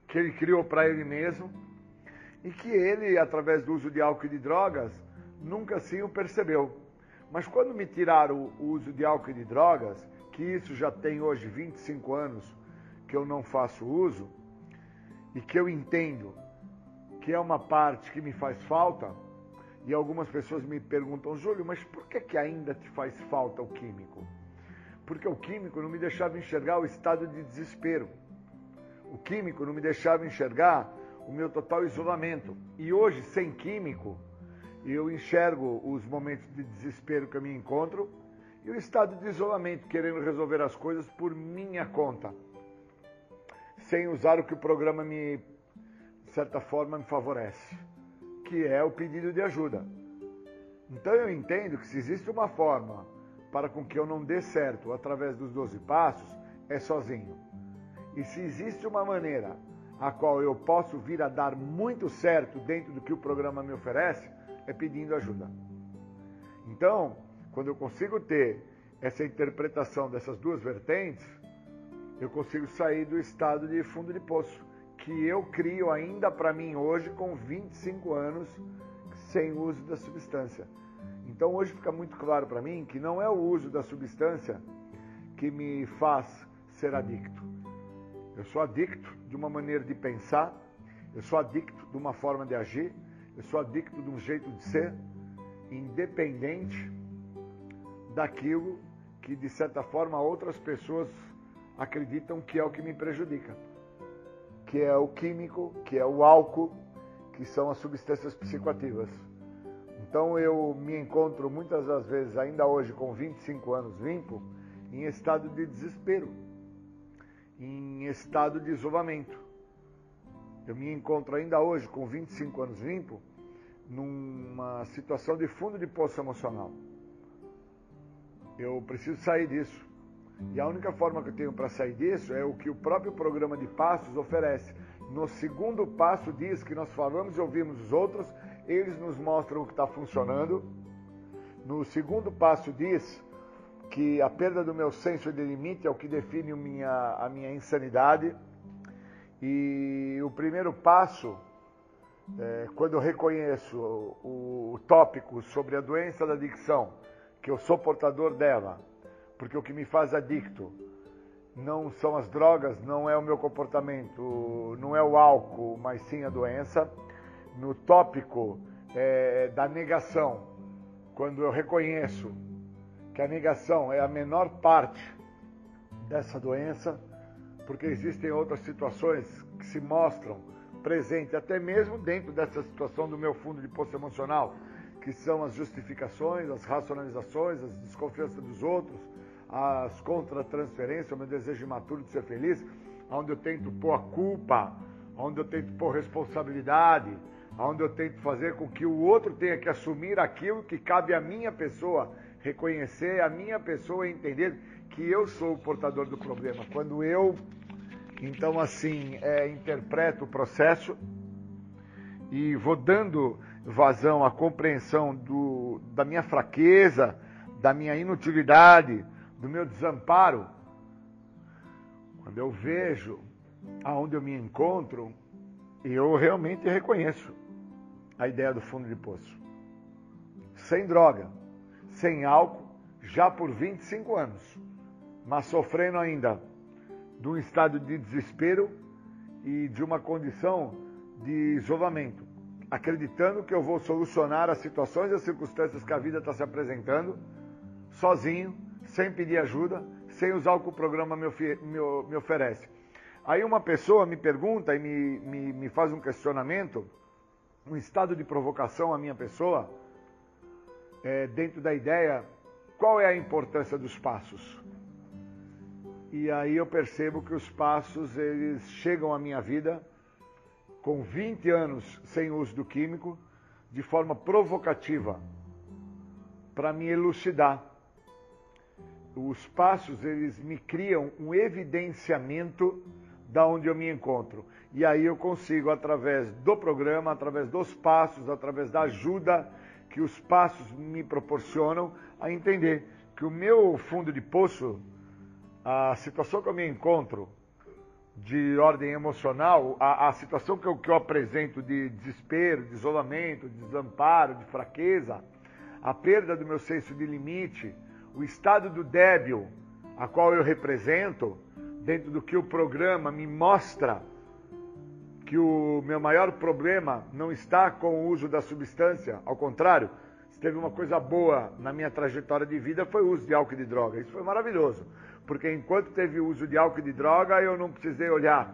S5: que ele criou para ele mesmo e que ele, através do uso de álcool e de drogas, nunca assim o percebeu. Mas quando me tiraram o uso de álcool e de drogas, que isso já tem hoje 25 anos que eu não faço uso, e que eu entendo que é uma parte que me faz falta, e algumas pessoas me perguntam, Júlio, mas por que, que ainda te faz falta o químico? Porque o químico não me deixava enxergar o estado de desespero. O químico não me deixava enxergar o meu total isolamento. E hoje, sem químico, eu enxergo os momentos de desespero que eu me encontro e o estado de isolamento, querendo resolver as coisas por minha conta, sem usar o que o programa me, de certa forma, me favorece, que é o pedido de ajuda. Então eu entendo que se existe uma forma para com que eu não dê certo através dos 12 passos, é sozinho. E se existe uma maneira a qual eu posso vir a dar muito certo dentro do que o programa me oferece, é pedindo ajuda. Então, quando eu consigo ter essa interpretação dessas duas vertentes, eu consigo sair do estado de fundo de poço, que eu crio ainda para mim hoje com 25 anos sem uso da substância. Então hoje fica muito claro para mim que não é o uso da substância que me faz ser adicto. Eu sou adicto de uma maneira de pensar, eu sou adicto de uma forma de agir, eu sou adicto de um jeito de ser, independente daquilo que de certa forma outras pessoas acreditam que é o que me prejudica, que é o químico, que é o álcool, que são as substâncias psicoativas. Então eu me encontro muitas das vezes, ainda hoje com 25 anos limpo, em estado de desespero, em estado de isolamento. Eu me encontro ainda hoje com 25 anos limpo, numa situação de fundo de poço emocional. Eu preciso sair disso. E a única forma que eu tenho para sair disso é o que o próprio programa de passos oferece. No segundo passo diz que nós falamos e ouvimos os outros, eles nos mostram o que está funcionando. No segundo passo diz que a perda do meu senso de limite é o que define minha, a minha insanidade. E o primeiro passo, é, quando eu reconheço o, o tópico sobre a doença da adicção, que eu sou portador dela, porque o que me faz adicto não são as drogas, não é o meu comportamento, não é o álcool, mas sim a doença. No tópico é, da negação, quando eu reconheço que a negação é a menor parte dessa doença, porque existem outras situações que se mostram presentes, até mesmo dentro dessa situação do meu fundo de poço emocional, que são as justificações, as racionalizações, as desconfianças dos outros, as contra-transferências, o meu desejo imaturo de ser feliz, onde eu tento pôr a culpa, onde eu tento pôr responsabilidade, onde eu tento fazer com que o outro tenha que assumir aquilo que cabe à minha pessoa, reconhecer a minha pessoa entender que eu sou o portador do problema. Quando eu, então assim, é, interpreto o processo e vou dando vazão à compreensão do, da minha fraqueza, da minha inutilidade, do meu desamparo, quando eu vejo aonde eu me encontro, eu realmente reconheço a ideia do fundo de poço. Sem droga, sem álcool, já por 25 anos, mas sofrendo ainda de um estado de desespero e de uma condição de isolamento, acreditando que eu vou solucionar as situações e as circunstâncias que a vida está se apresentando, sozinho, sem pedir ajuda, sem usar o que o programa me, me, oferece. Aí uma pessoa me pergunta e me, me, me faz um questionamento, um estado de provocação à minha pessoa, é, dentro da ideia, qual é a importância dos passos? E aí eu percebo que os passos, eles chegam à minha vida com 20 anos sem uso do químico, de forma provocativa, para me elucidar. Os passos, eles me criam um evidenciamento da onde eu me encontro. E aí eu consigo, através do programa, através dos passos, através da ajuda que os passos me proporcionam, a entender que o meu fundo de poço, a situação que eu me encontro de ordem emocional, a, a situação que eu, que eu apresento de desespero, de isolamento, de desamparo, de fraqueza, a perda do meu senso de limite, o estado do débil a qual eu represento, dentro do que o programa me mostra que o meu maior problema não está com o uso da substância, ao contrário, se teve uma coisa boa na minha trajetória de vida foi o uso de álcool e de droga. Isso foi maravilhoso, porque enquanto teve o uso de álcool e de droga, eu não precisei olhar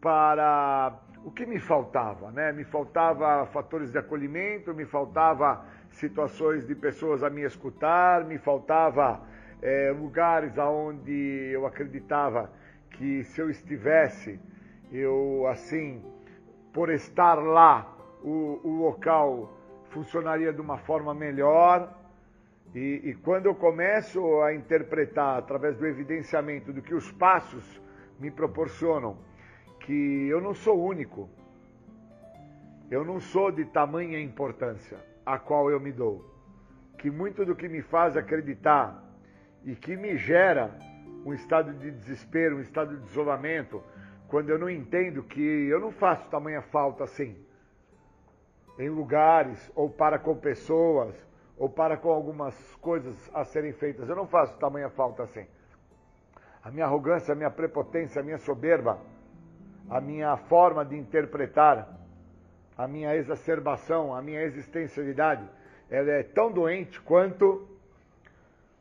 S5: para o que me faltava, né? Me faltava fatores de acolhimento, me faltava situações de pessoas a me escutar, me faltava é, lugares aonde eu acreditava que se eu estivesse, eu assim, por estar lá, o, o local funcionaria de uma forma melhor. E, e quando eu começo a interpretar através do evidenciamento do que os passos me proporcionam, que eu não sou único, eu não sou de tamanha importância a qual eu me dou, que muito do que me faz acreditar e que me gera um estado de desespero, um estado de isolamento, quando eu não entendo que eu não faço tamanha falta assim, em lugares, ou para com pessoas, ou para com algumas coisas a serem feitas. Eu não faço tamanha falta assim. A minha arrogância, a minha prepotência, a minha soberba, a minha forma de interpretar, a minha exacerbação, a minha existencialidade, ela é tão doente quanto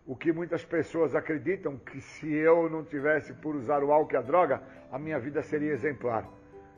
S5: o que muitas pessoas acreditam que se eu não tivesse por usar o álcool e a droga, a minha vida seria exemplar.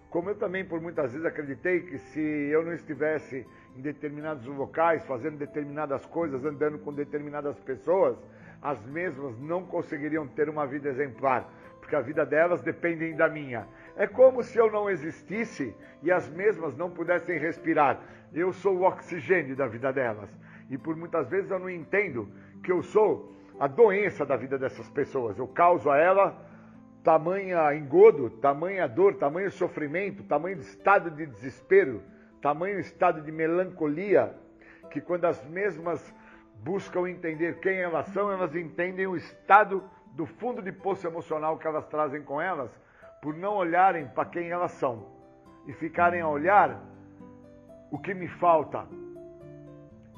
S5: Como eu também por muitas vezes acreditei que se eu não estivesse em determinados locais, fazendo determinadas coisas, andando com determinadas pessoas, as mesmas não conseguiriam ter uma vida exemplar, porque a vida delas depende da minha. É como se eu não existisse e as mesmas não pudessem respirar. Eu sou o oxigênio da vida delas. E por muitas vezes eu não entendo que eu sou a doença da vida dessas pessoas. Eu causo a ela tamanha engodo, tamanha dor, tamanho sofrimento, tamanho estado de desespero, tamanho estado de melancolia, que quando as mesmas buscam entender quem elas são, elas entendem o estado do fundo de poço emocional que elas trazem com elas, por não olharem para quem elas são e ficarem a olhar o que me falta,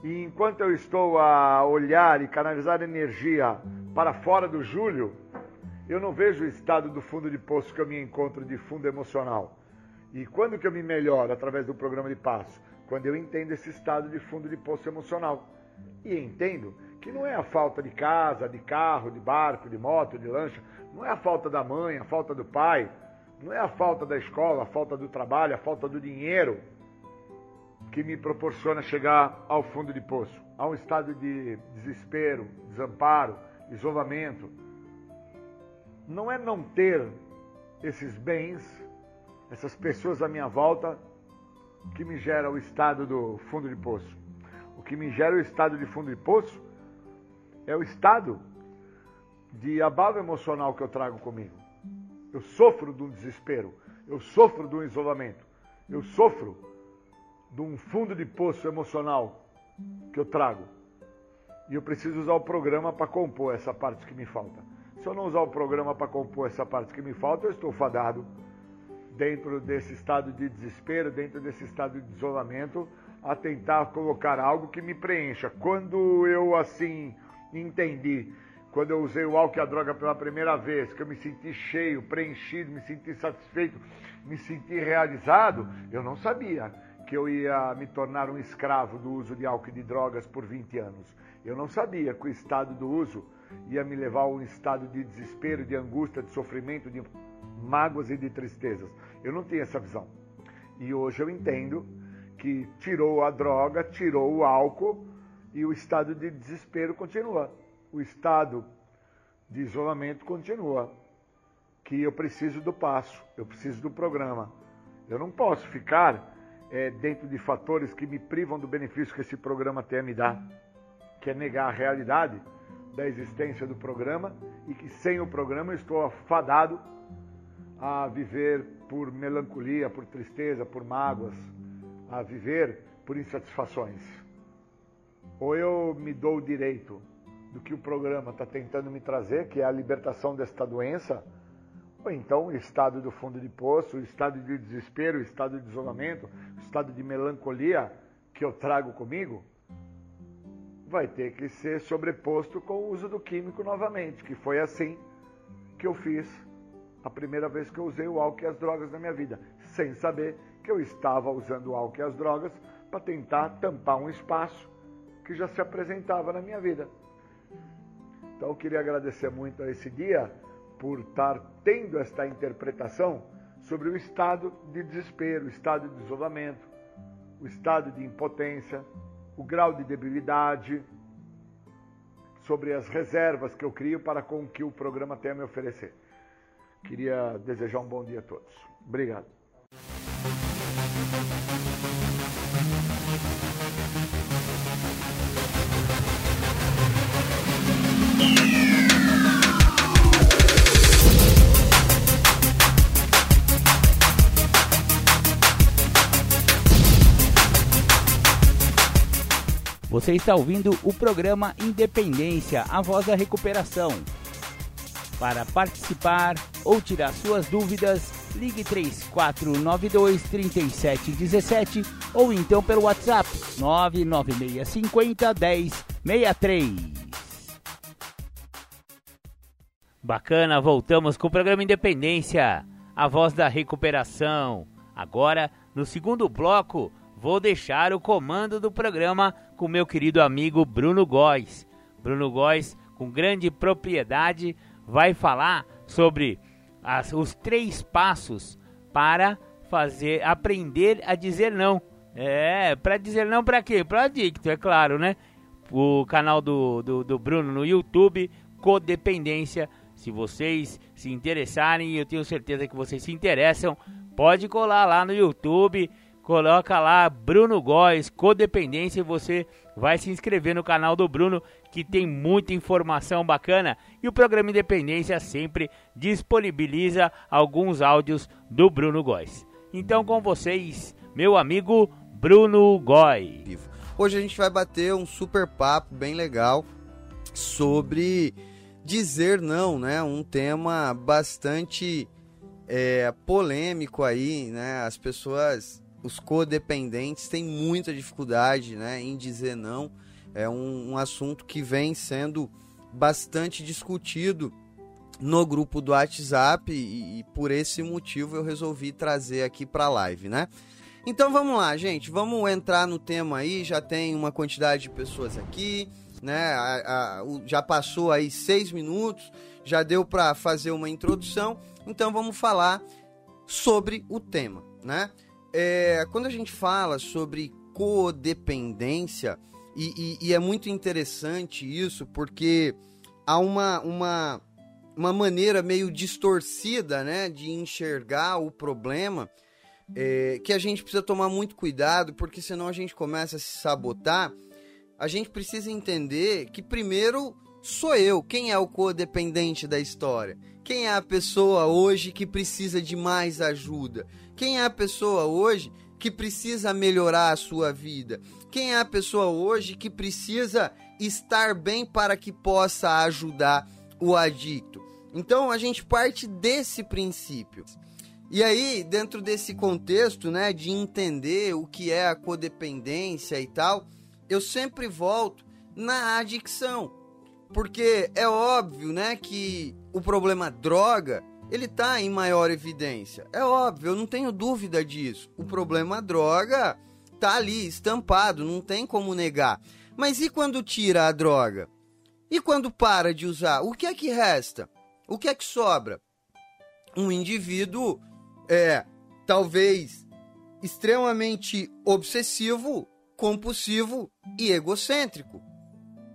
S5: e enquanto eu estou a olhar e canalizar energia para fora do Júlio, eu não vejo o estado do fundo de poço que eu me encontro de fundo emocional. E quando que eu me melhoro através do programa de passo? Quando eu entendo esse estado de fundo de poço emocional. E entendo que não é a falta de casa, de carro, de barco, de moto, de lancha, não é a falta da mãe, a falta do pai, não é a falta da escola, a falta do trabalho, a falta do dinheiro que me proporciona chegar ao fundo de poço, a um estado de desespero, desamparo, isolamento. Não é não ter esses bens, essas pessoas à minha volta, que me gera o estado do fundo de poço. O que me gera o estado de fundo de poço é o estado de abalo emocional que eu trago comigo. Eu sofro de um desespero, eu sofro de um isolamento, eu sofro de um fundo de poço emocional que eu trago. E eu preciso usar o programa para compor essa parte que me falta. Se eu não usar o programa para compor essa parte que me falta, eu estou fadado dentro desse estado de desespero, dentro desse estado de isolamento, a tentar colocar algo que me preencha. Quando eu assim entendi, quando eu usei o álcool e a droga pela primeira vez, que eu me senti cheio, preenchido, me senti satisfeito, me senti realizado, eu não sabia que eu ia me tornar um escravo do uso de álcool e de drogas por 20 anos. Eu não sabia que o estado do uso ia me levar a um estado de desespero, de angústia, de sofrimento, de mágoas e de tristezas. Eu não tinha essa visão. E hoje eu entendo que tirou a droga, tirou o álcool e o estado de desespero continua. O estado de isolamento continua. Que eu preciso do passo, eu preciso do programa. Eu não posso ficar é, dentro de fatores que me privam do benefício que esse programa tem a me dar, que é negar a realidade da existência do programa e que sem o programa eu estou afadado a viver por melancolia, por tristeza, por mágoas, a viver por insatisfações. Ou eu me dou o direito do que o programa está tentando me trazer, que é a libertação desta doença, ou então o estado do fundo de poço, o estado de desespero, o estado de isolamento, o estado de melancolia que eu trago comigo, vai ter que ser sobreposto com o uso do químico novamente, que foi assim que eu fiz a primeira vez que eu usei o álcool e as drogas na minha vida, sem saber que eu estava usando o álcool e as drogas para tentar tampar um espaço que já se apresentava na minha vida. Então eu queria agradecer muito a esse dia por estar tendo esta interpretação sobre o estado de desespero, o estado de isolamento, o estado de impotência, o grau de debilidade, sobre as reservas que eu crio para com que o programa tenha a me oferecer. Queria desejar um bom dia a todos. Obrigado.
S1: Você está ouvindo o programa Independência, a voz da recuperação. Para participar ou tirar suas dúvidas, ligue 3492 3717 ou então pelo WhatsApp 99650 1063. Bacana, voltamos com o programa Independência, a voz da recuperação. Agora, no segundo bloco, vou deixar o comando do programa com meu querido amigo Bruno Góes. Bruno Góes com grande propriedade, vai falar sobre as, os três passos para fazer aprender a dizer não. É, para dizer não para quê? Para adicto, é claro, né? O canal do, do, do Bruno no YouTube, Codependência. Se vocês se interessarem, eu tenho certeza que vocês se interessam, pode colar lá no YouTube, coloca lá Bruno Góes, Codependência e você vai se inscrever no canal do Bruno, que tem muita informação bacana. E o programa Independência sempre disponibiliza alguns áudios do Bruno Góes. Então, com vocês, meu amigo Bruno Góes.
S6: Hoje a gente vai bater um super papo bem legal sobre dizer não, né? Um tema bastante é, polêmico aí, né? As pessoas, os codependentes têm muita dificuldade, né, em dizer não. É um, um assunto que vem sendo bastante discutido no grupo do WhatsApp e, e por esse motivo eu resolvi trazer aqui para a live, né? Então vamos lá, gente, vamos entrar no tema aí. Já tem uma quantidade de pessoas aqui, né? A, a, o, já passou aí seis minutos, já deu para fazer uma introdução. Então vamos falar sobre o tema, né? É, quando a gente fala sobre codependência, e, e, e, é muito interessante isso, porque há uma, uma, uma maneira meio distorcida né, de enxergar o problema é, que a gente precisa tomar muito cuidado, porque senão a gente começa a se sabotar. A gente precisa entender que, primeiro, sou eu. Quem é o codependente da história? Quem é a pessoa hoje que precisa de mais ajuda? Quem é a pessoa hoje que precisa melhorar a sua vida? Quem é a pessoa hoje que precisa estar bem para que possa ajudar o adicto? Então a gente parte desse princípio. E aí, dentro desse contexto, né, de entender o que é a codependência e tal, eu sempre volto na adicção. Porque é óbvio, né, que o problema droga, ele tá em maior evidência. É óbvio, eu não tenho dúvida disso. O problema droga tá ali estampado, não tem como negar. Mas e quando tira a droga? E quando para de usar? O que é que resta? O que é que sobra? Um indivíduo é talvez extremamente obsessivo, compulsivo e egocêntrico.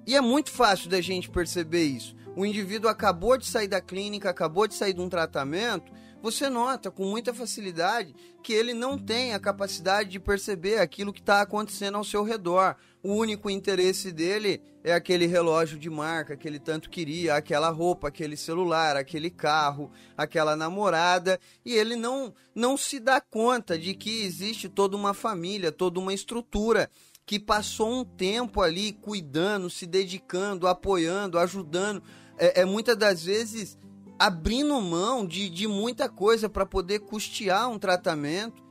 S6: E é muito fácil da gente perceber isso. O indivíduo acabou de sair da clínica, acabou de sair de um tratamento, você nota com muita facilidade que ele não tem a capacidade de perceber aquilo que está acontecendo ao seu redor. O único interesse dele é aquele relógio de marca que ele tanto queria, aquela roupa, aquele celular, aquele carro, aquela namorada, e ele não, não se dá conta de que existe toda uma família, toda uma estrutura que passou um tempo ali cuidando, se dedicando, apoiando, ajudando, é, é muitas das vezes abrindo mão de, de muita coisa para poder custear um tratamento.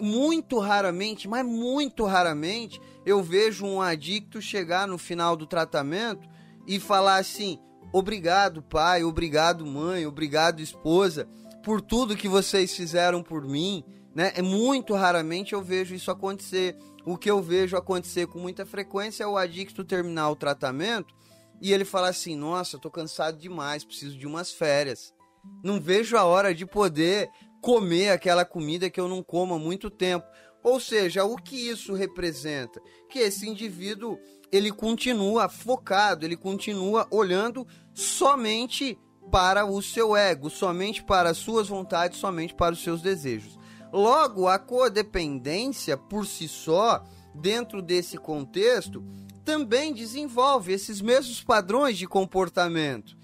S6: Muito raramente, mas muito raramente, eu vejo um adicto chegar no final do tratamento e falar assim: obrigado, pai, obrigado, mãe, obrigado, esposa, por tudo que vocês fizeram por mim. Né? É muito raramente eu vejo isso acontecer. O que eu vejo acontecer com muita frequência é o adicto terminar o tratamento e ele falar assim: Nossa, eu tô cansado demais, preciso de umas férias. Não vejo a hora de poder comer aquela comida que eu não como há muito tempo. Ou seja, o que isso representa? Que esse indivíduo ele continua focado, ele continua olhando somente para o seu ego, somente para as suas vontades, somente para os seus desejos. Logo, a codependência por si só, dentro desse contexto, também desenvolve esses mesmos padrões de comportamento.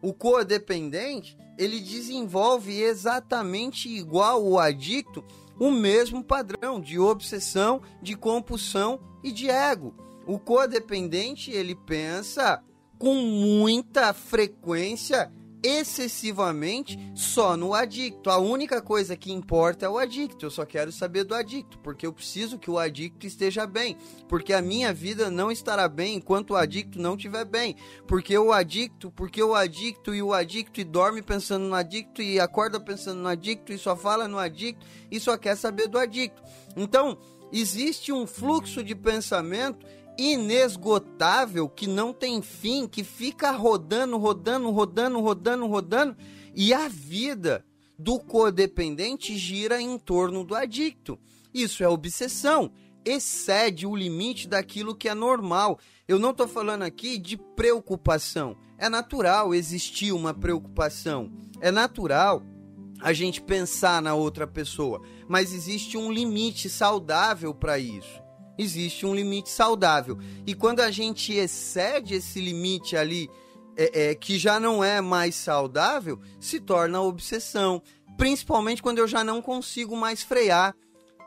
S6: O codependente, ele desenvolve exatamente igual o adicto, o mesmo padrão de obsessão, de compulsão e de ego. O codependente, ele pensa com muita frequência excessivamente só no adicto. A única coisa que importa é o adicto. Eu só quero saber do adicto, porque eu preciso que o adicto esteja bem, porque a minha vida não estará bem enquanto o adicto não estiver bem. Porque o adicto, porque o adicto e o adicto e dorme pensando no adicto e acorda pensando no adicto e só fala no adicto e só quer saber do adicto. Então, existe um fluxo de pensamento inesgotável que não tem fim, que fica rodando, rodando, rodando, rodando, rodando, e a vida do codependente gira em torno do adicto. Isso é obsessão, excede o limite daquilo que é normal. Eu não estou falando aqui de preocupação. É natural existir uma preocupação. É natural a gente pensar na outra pessoa, mas existe um limite saudável para isso. Existe um limite saudável. E quando a gente excede esse limite ali, é, é, que já não é mais saudável, se torna obsessão. Principalmente quando eu já não consigo mais frear,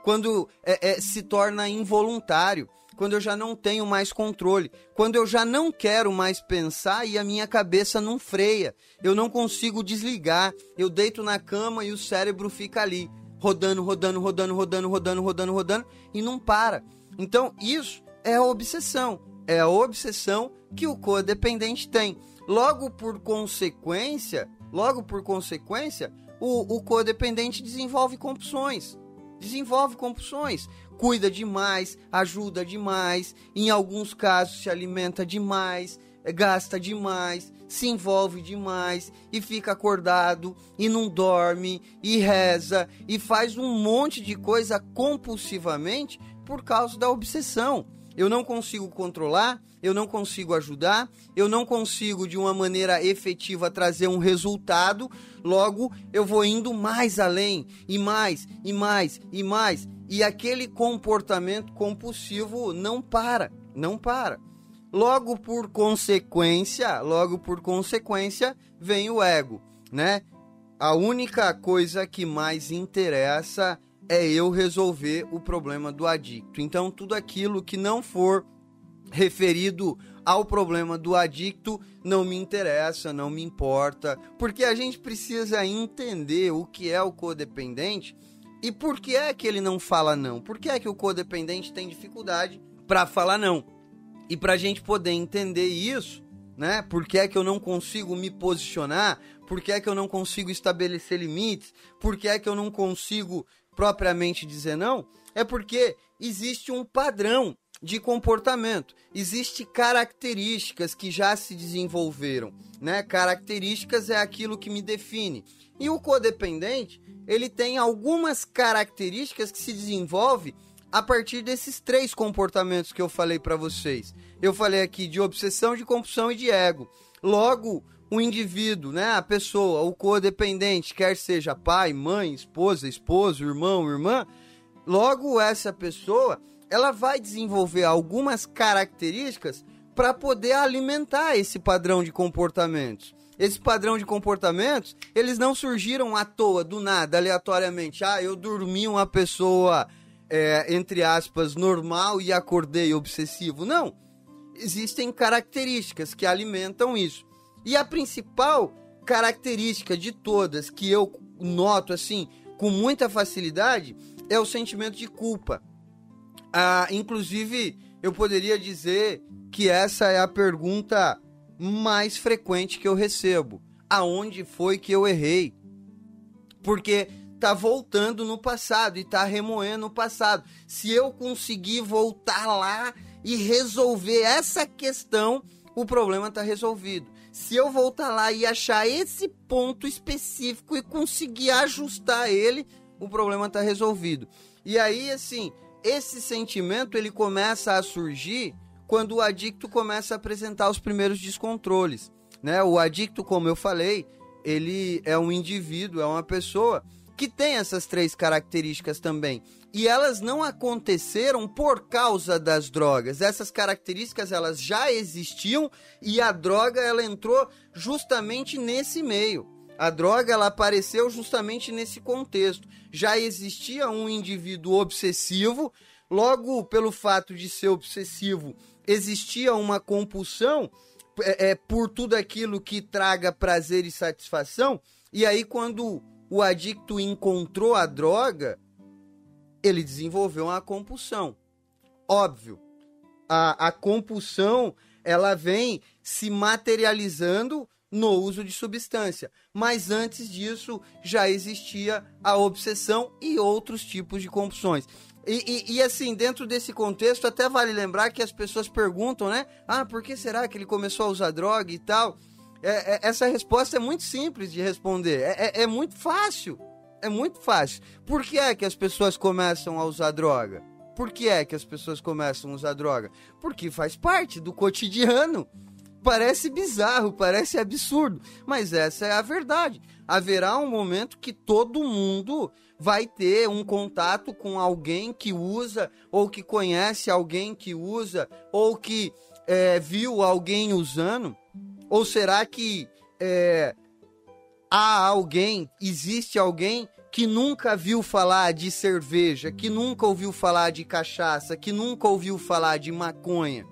S6: quando é, é, se torna involuntário, quando eu já não tenho mais controle, quando eu já não quero mais pensar e a minha cabeça não freia, eu não consigo desligar, eu deito na cama e o cérebro fica ali, rodando, rodando, rodando, rodando, rodando, rodando, rodando e não para. Então isso é a obsessão, é a obsessão que o codependente tem. Logo por consequência, logo por consequência, o, o codependente desenvolve compulsões. Desenvolve compulsões. Cuida demais, ajuda demais, em alguns casos se alimenta demais, gasta demais, se envolve demais e fica acordado e não dorme e reza e faz um monte de coisa compulsivamente por causa da obsessão. Eu não consigo controlar, eu não consigo ajudar, eu não consigo de uma maneira efetiva trazer um resultado, logo eu vou indo mais além, e mais, e mais, e mais, e aquele comportamento compulsivo não para, não para. Logo por consequência, logo por consequência, vem o ego, né? A única coisa que mais interessa é eu resolver o problema do adicto. Então, tudo aquilo que não for referido ao problema do adicto não me interessa, não me importa, porque a gente precisa entender o que é o codependente e por que é que ele não fala não. Por que é que o codependente tem dificuldade para falar não? E para a gente poder entender isso, né? Por que é que eu não consigo me posicionar? Por que é que eu não consigo estabelecer limites? Por que é que eu não consigo propriamente dizer não? É porque existe um padrão de comportamento. Existem características que já se desenvolveram, né? Características é aquilo que me define. E o codependente, ele tem algumas características que se desenvolve a partir desses três comportamentos que eu falei para vocês. Eu falei aqui de obsessão, de compulsão e de ego. Logo, o indivíduo, né, a pessoa, o codependente, quer seja pai, mãe, esposa, esposo, irmão, irmã, logo essa pessoa ela vai desenvolver algumas características para poder alimentar esse padrão de comportamentos. Esse padrão de comportamentos, eles não surgiram à toa, do nada, aleatoriamente. Ah, eu dormi uma pessoa, é, entre aspas, normal e acordei obsessivo. Não. Existem características que alimentam isso. E a principal característica de todas que eu noto assim com muita facilidade é o sentimento de culpa. Ah, inclusive, eu poderia dizer que essa é a pergunta mais frequente que eu recebo. Aonde foi que eu errei? Porque tá voltando no passado e tá remoendo o passado. Se eu conseguir voltar lá e resolver essa questão, o problema tá resolvido. Se eu voltar lá e achar esse ponto específico e conseguir ajustar ele, o problema tá resolvido. E aí, assim, esse sentimento ele começa a surgir quando o adicto começa a apresentar os primeiros descontroles, né? O adicto, como eu falei, ele é um indivíduo, é uma pessoa que tem essas três características também. E elas não aconteceram por causa das drogas. Essas características elas já existiam e a droga ela entrou justamente nesse meio. A droga ela apareceu justamente nesse contexto. Já existia um indivíduo obsessivo, logo pelo fato de ser obsessivo, existia uma compulsão é, é, por tudo aquilo que traga prazer e satisfação. E aí, quando o adicto encontrou a droga, ele desenvolveu uma compulsão. Óbvio, a, a compulsão ela vem se materializando no uso de substância. Mas antes disso já existia a obsessão e outros tipos de compulsões. E, e, e, assim, dentro desse contexto, até vale lembrar que as pessoas perguntam, né? Ah, por que será que ele começou a usar droga e tal? É, é, essa resposta é muito simples de responder. É, é, é muito fácil. É muito fácil. Por que é que as pessoas começam a usar droga? Por que é que as pessoas começam a usar droga? Porque faz parte do cotidiano. Parece bizarro, parece absurdo, mas essa é a verdade. Haverá um momento que todo mundo vai ter um contato com alguém que usa, ou que conhece alguém que usa, ou que é, viu alguém usando? Ou será que é, há alguém, existe alguém que nunca viu falar de cerveja, que nunca ouviu falar de cachaça, que nunca ouviu falar de maconha?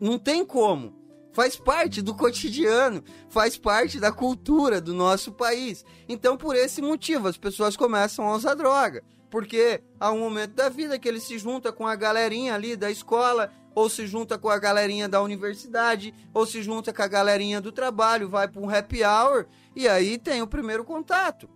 S6: Não tem como faz parte do cotidiano, faz parte da cultura do nosso país. Então, por esse motivo, as pessoas começam a usar droga. Porque há um momento da vida que ele se junta com a galerinha ali da escola, ou se junta com a galerinha da universidade, ou se junta com a galerinha do trabalho, vai para um happy hour e aí tem o primeiro contato.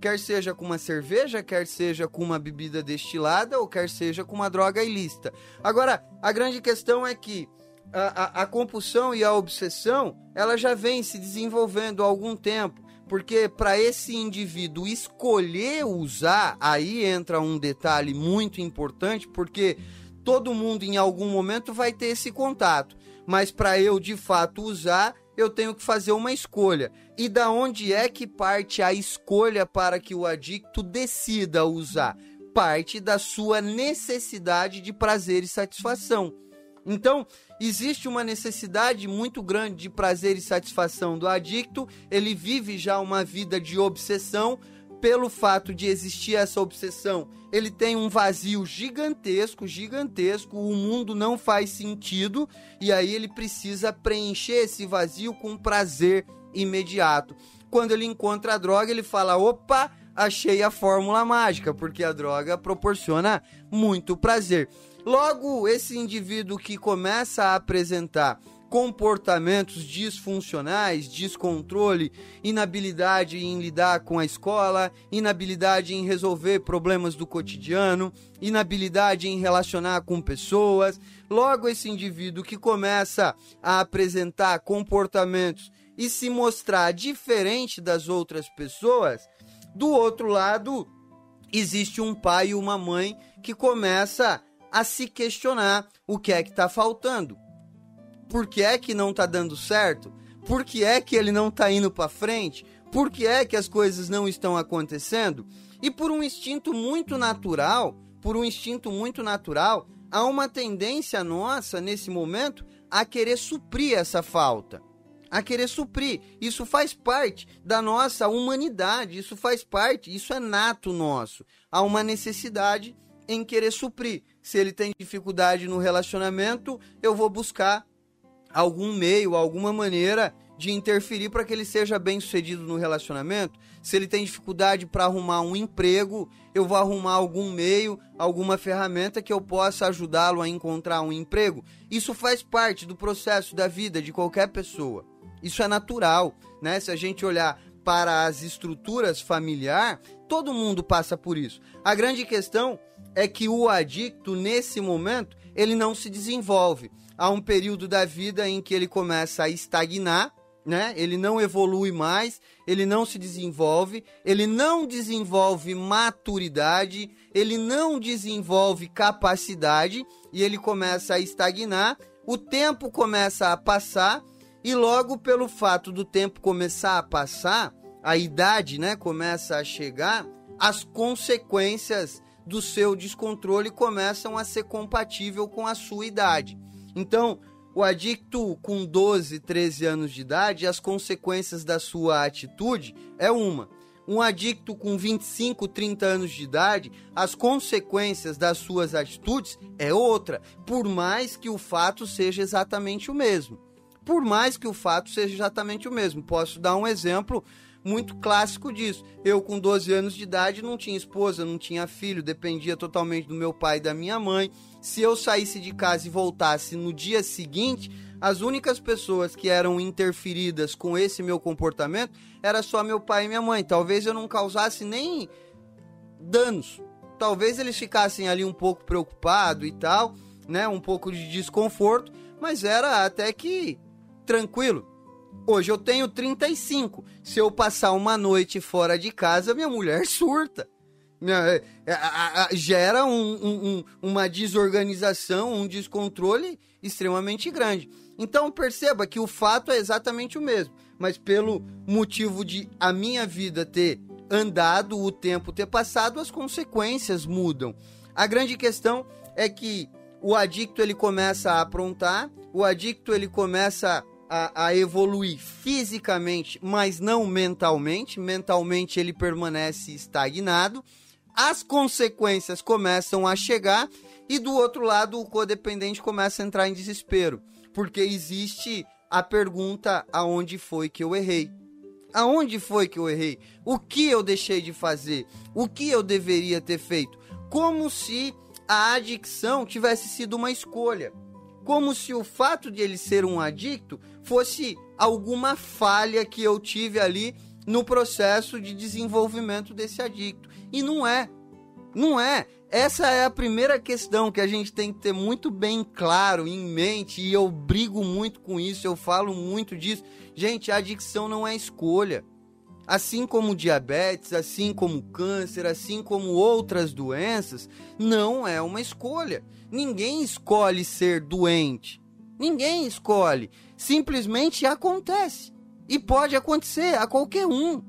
S6: Quer seja com uma cerveja, quer seja com uma bebida destilada, ou quer seja com uma droga ilícita. Agora, a grande questão é que a, a, a compulsão e a obsessão, ela já vem se desenvolvendo há algum tempo porque para esse indivíduo escolher usar, aí entra um detalhe muito importante, porque todo mundo em algum momento vai ter esse contato, mas para eu de fato usar, eu tenho que fazer uma escolha. E da onde é que parte a escolha para que o adicto decida usar? Parte da sua necessidade de prazer e satisfação. Então, existe uma necessidade muito grande de prazer e satisfação do adicto, ele vive já uma vida de obsessão. Pelo fato de existir essa obsessão, ele tem um vazio gigantesco, gigantesco, o mundo não faz sentido e aí ele precisa preencher esse vazio com prazer imediato. Quando ele encontra a droga, ele fala: opa, achei a fórmula mágica, porque a droga proporciona muito prazer. Logo, esse indivíduo que começa a apresentar comportamentos disfuncionais, descontrole, inabilidade em lidar com a escola, inabilidade em resolver problemas do cotidiano, inabilidade em relacionar com pessoas. Logo, esse indivíduo que começa a apresentar comportamentos e se mostrar diferente das outras pessoas, do outro lado, existe um pai e uma mãe que começa a se questionar o que é que está faltando. Por que é que não está dando certo? Por que é que ele não está indo para frente? Por que é que as coisas não estão acontecendo? E por um instinto muito natural, por um instinto muito natural, há uma tendência nossa nesse momento a querer suprir essa falta. A querer suprir. Isso faz parte da nossa humanidade, isso faz parte, isso é nato nosso. Há uma necessidade em querer suprir. Se ele tem dificuldade no relacionamento, eu vou buscar algum meio, alguma maneira de interferir para que ele seja bem sucedido no relacionamento. Se ele tem dificuldade para arrumar um emprego, eu vou arrumar algum meio, alguma ferramenta que eu possa ajudá-lo a encontrar um emprego. Isso faz parte do processo da vida de qualquer pessoa. Isso é natural, né? Se a gente olhar para as estruturas familiar, todo mundo passa por isso. A grande questão é que o adicto, nesse momento, ele não se desenvolve. Há um período da vida em que ele começa a estagnar, né? Ele não evolui mais, ele não se desenvolve, ele não desenvolve maturidade, ele não desenvolve capacidade e ele começa a estagnar. O tempo começa a passar e logo pelo fato do tempo começar a passar, a idade, né, começa a chegar, as consequências do seu descontrole começam a ser compatível com a sua idade. Então, o adicto com 12, 13 anos de idade, as consequências da sua atitude é uma. Um adicto com 25, 30 anos de idade, as consequências das suas atitudes é outra, por mais que o fato seja exatamente o mesmo. Por mais que o fato seja exatamente o mesmo. Posso dar um exemplo muito clássico disso. Eu, com 12 anos de idade, não tinha esposa, não tinha filho, dependia totalmente do meu pai e da minha mãe. Se eu saísse de casa e voltasse no dia seguinte, as únicas pessoas que eram interferidas com esse meu comportamento era só meu pai e minha mãe. Talvez eu não causasse nem danos. talvez eles ficassem ali um pouco preocupados e tal, né? Um pouco de desconforto, mas era até que tranquilo. Hoje eu tenho 35. Se eu passar uma noite fora de casa, minha mulher surta. Minha- é, a- gera um- um- uma desorganização, um descontrole extremamente grande. Então perceba que o fato é exatamente o mesmo, mas pelo motivo de a minha vida ter andado, o tempo ter passado, as consequências mudam. A grande questão é que o adicto ele começa a aprontar, o adicto ele começa a, a evoluir fisicamente, mas não mentalmente. Mentalmente ele permanece estagnado. As consequências começam a chegar e do outro lado o codependente começa a entrar em desespero, porque existe a pergunta aonde foi que eu errei? Aonde foi que eu errei? O que eu deixei de fazer? O que eu deveria ter feito? Como se a adicção tivesse sido uma escolha. Como se o fato de ele ser um adicto fosse alguma falha que eu tive ali no processo de desenvolvimento desse adicto. E não é. Não é. Essa é a primeira questão que a gente tem que ter muito bem claro em mente, e eu brigo muito com isso, eu falo muito disso. Gente, a adicção não é escolha. Assim como diabetes, assim como câncer, assim como outras doenças, não é uma escolha. Ninguém escolhe ser doente. Ninguém escolhe. Simplesmente acontece. E pode acontecer a qualquer um.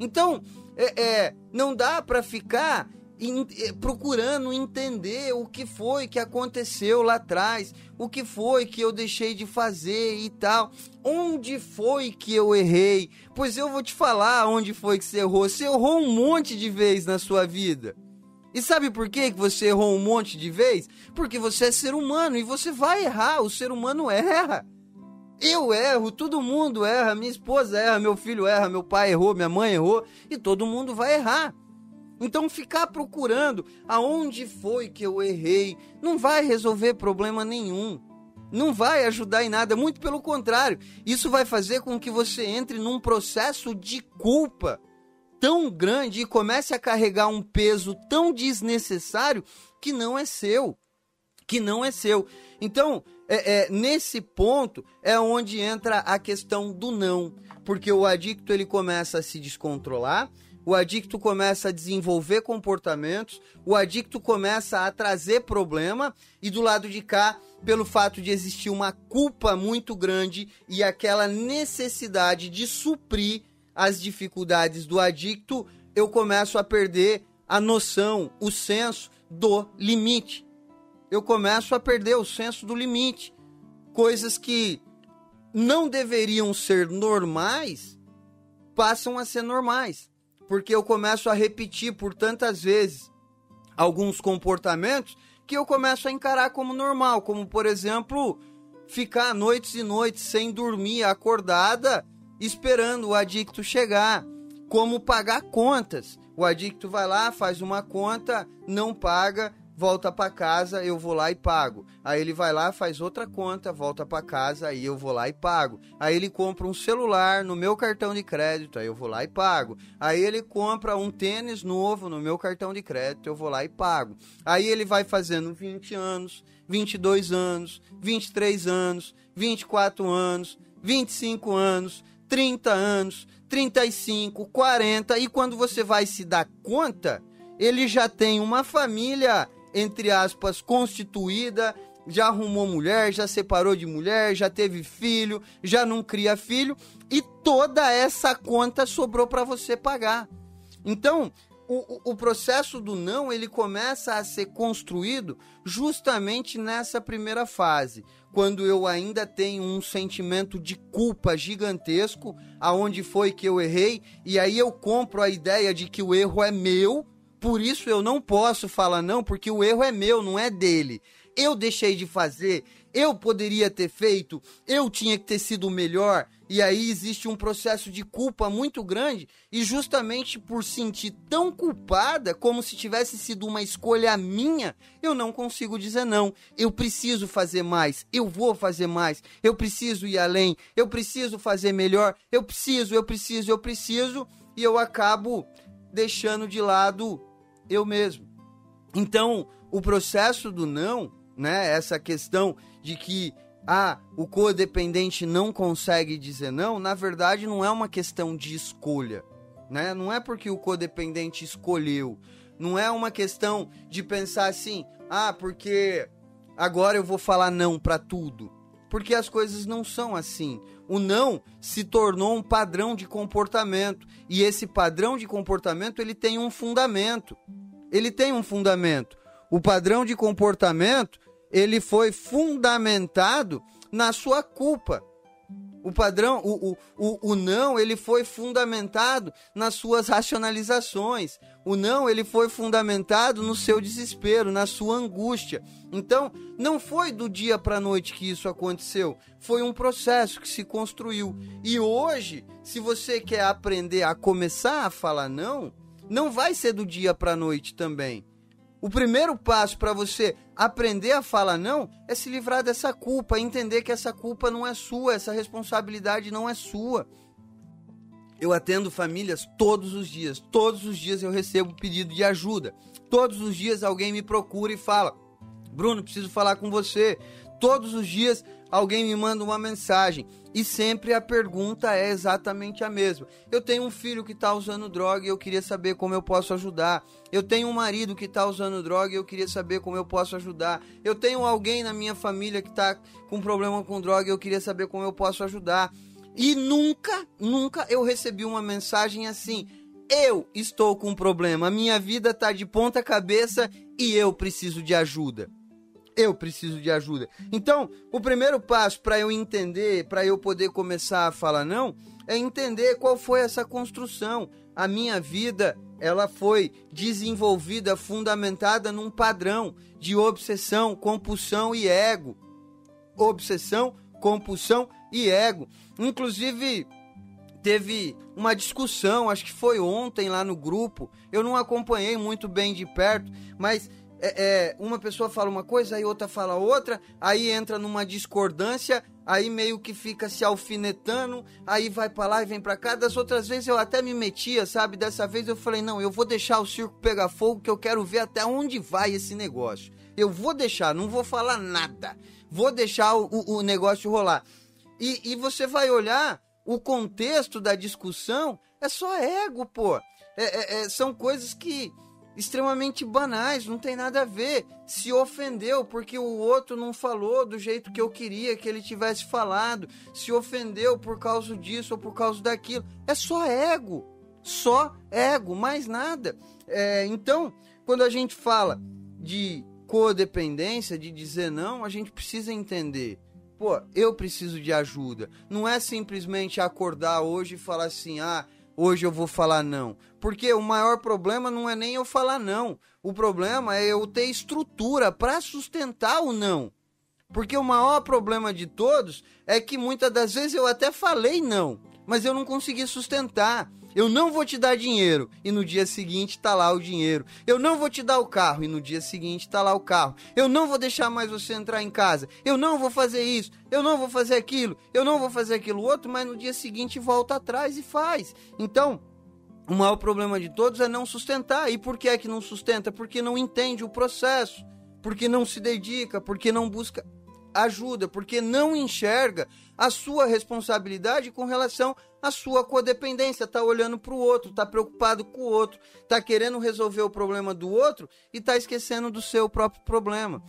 S6: Então, é, é, não dá para ficar em- eh, procurando entender o que foi que aconteceu lá atrás, o que foi que eu deixei de fazer e tal, onde foi que eu errei. Pois eu vou te falar onde foi que você errou. Você errou um monte de vezes na sua vida. E sabe por que você errou um monte de vezes? Porque você é ser humano e você vai errar. O ser humano erra. Eu erro, todo mundo erra, minha esposa erra, meu filho erra, meu pai errou, minha mãe errou e todo mundo vai errar. Então ficar procurando aonde foi que eu errei não vai resolver problema nenhum. Não vai ajudar em nada, muito pelo contrário. Isso vai fazer com que você entre num processo de culpa tão grande e comece a carregar um peso tão desnecessário que não é seu. Que não é seu. Então, é, é, nesse ponto é onde entra a questão do não. Porque o adicto ele começa a se descontrolar, o adicto começa a desenvolver comportamentos, o adicto começa a trazer problema, e do lado de cá, pelo fato de existir uma culpa muito grande e aquela necessidade de suprir as dificuldades do adicto, eu começo a perder a noção, o senso do limite. Eu começo a perder o senso do limite. Coisas que não deveriam ser normais passam a ser normais. Porque eu começo a repetir por tantas vezes alguns comportamentos que eu começo a encarar como normal, como por exemplo, ficar noites e noites sem dormir, acordada, esperando o adicto chegar, como pagar contas. O adicto vai lá, faz uma conta, não paga, volta para casa, eu vou lá e pago. Aí ele vai lá, faz outra conta, volta para casa, aí eu vou lá e pago. Aí ele compra um celular no meu cartão de crédito, aí eu vou lá e pago. Aí ele compra um tênis novo no meu cartão de crédito, eu vou lá e pago. Aí ele vai fazendo 20 anos, 22 anos, 23 anos, 24 anos, 25 anos, 30 anos, 35, 40 e quando você vai se dar conta, ele já tem uma família entre aspas, constituída, já arrumou mulher, já separou de mulher, já teve filho, já não cria filho, e toda essa conta sobrou para você pagar. Então, o, o processo do não ele começa a ser construído justamente nessa primeira fase, quando eu ainda tenho um sentimento de culpa gigantesco, aonde foi que eu errei, e aí eu compro a ideia de que o erro é meu, por isso eu não posso falar não, porque o erro é meu, não é dele. Eu deixei de fazer, eu poderia ter feito, eu tinha que ter sido melhor. E aí existe um processo de culpa muito grande, e justamente por sentir tão culpada, como se tivesse sido uma escolha minha, eu não consigo dizer não. Eu preciso fazer mais, eu vou fazer mais, eu preciso ir além, eu preciso fazer melhor, eu preciso, eu preciso, eu preciso, e eu acabo deixando de lado eu mesmo. Então, o processo do não, né, essa questão de que ah, o codependente não consegue dizer não, na verdade não é uma questão de escolha, né? Não é porque o codependente escolheu, não é uma questão de pensar assim, ah, porque agora eu vou falar não para tudo. Porque as coisas não são assim. O não se tornou um padrão de comportamento e esse padrão de comportamento ele tem um fundamento. Ele tem um fundamento. O padrão de comportamento ele foi fundamentado na sua culpa. O padrão, o, o, o, o, não, ele foi fundamentado nas suas racionalizações. O não, ele foi fundamentado no seu desespero, na sua angústia. Então, não foi do dia para a noite que isso aconteceu. Foi um processo que se construiu. E hoje, se você quer aprender a começar a falar não, não vai ser do dia para a noite também. O primeiro passo para você aprender a falar não é se livrar dessa culpa, entender que essa culpa não é sua, essa responsabilidade não é sua. Eu atendo famílias todos os dias, todos os dias eu recebo pedido de ajuda. Todos os dias alguém me procura e fala: "Bruno, preciso falar com você". Todos os dias alguém me manda uma mensagem e sempre a pergunta é exatamente a mesma. Eu tenho um filho que está usando droga e eu queria saber como eu posso ajudar. Eu tenho um marido que está usando droga e eu queria saber como eu posso ajudar. Eu tenho alguém na minha família que está com problema com droga e eu queria saber como eu posso ajudar. E nunca, nunca eu recebi uma mensagem assim. Eu estou com um problema, minha vida está de ponta cabeça e eu preciso de ajuda eu preciso de ajuda. Então, o primeiro passo para eu entender, para eu poder começar a falar não, é entender qual foi essa construção. A minha vida, ela foi desenvolvida, fundamentada num padrão de obsessão, compulsão e ego. Obsessão, compulsão e ego. Inclusive, teve uma discussão, acho que foi ontem lá no grupo. Eu não acompanhei muito bem de perto, mas é, é, uma pessoa fala uma coisa, aí outra fala outra, aí entra numa discordância, aí meio que fica se alfinetando, aí vai para lá e vem para cá. Das outras vezes eu até me metia, sabe? Dessa vez eu falei: não, eu vou deixar o circo pegar fogo, que eu quero ver até onde vai esse negócio. Eu vou deixar, não vou falar nada. Vou deixar o, o, negócio rolar. E, e você vai olhar o contexto da discussão, é só ego, pô. É, é, é, são coisas que extremamente banais, não tem nada a ver. Se ofendeu porque o outro não falou do jeito que eu queria que ele tivesse falado, se ofendeu por causa disso ou por causa daquilo. É só ego, só ego, mais nada. É, então, quando a gente fala de codependência, de dizer não, a gente precisa entender. Pô, eu preciso de ajuda. Não é simplesmente acordar hoje e falar assim, ah, hoje eu vou falar não. Porque o maior problema não é nem eu falar não. O problema é eu ter estrutura para sustentar o não. Porque o maior problema de todos é que muitas das vezes eu até falei não, mas eu não consegui sustentar. Eu não vou te dar dinheiro e no dia seguinte tá lá o dinheiro. Eu não vou te dar o carro e no dia seguinte tá lá o carro. Eu não vou deixar mais você entrar em casa. Eu não vou fazer isso. Eu não vou fazer aquilo. Eu não vou fazer aquilo outro, mas no dia seguinte volta atrás e faz. Então, o maior problema de todos é não sustentar. E por que é que não sustenta? Porque não entende o processo, porque não se dedica, porque não busca ajuda, porque não enxerga a sua responsabilidade com relação à sua codependência. Está olhando para o outro, está preocupado com o outro, está querendo resolver o problema do outro e está esquecendo do seu próprio problema.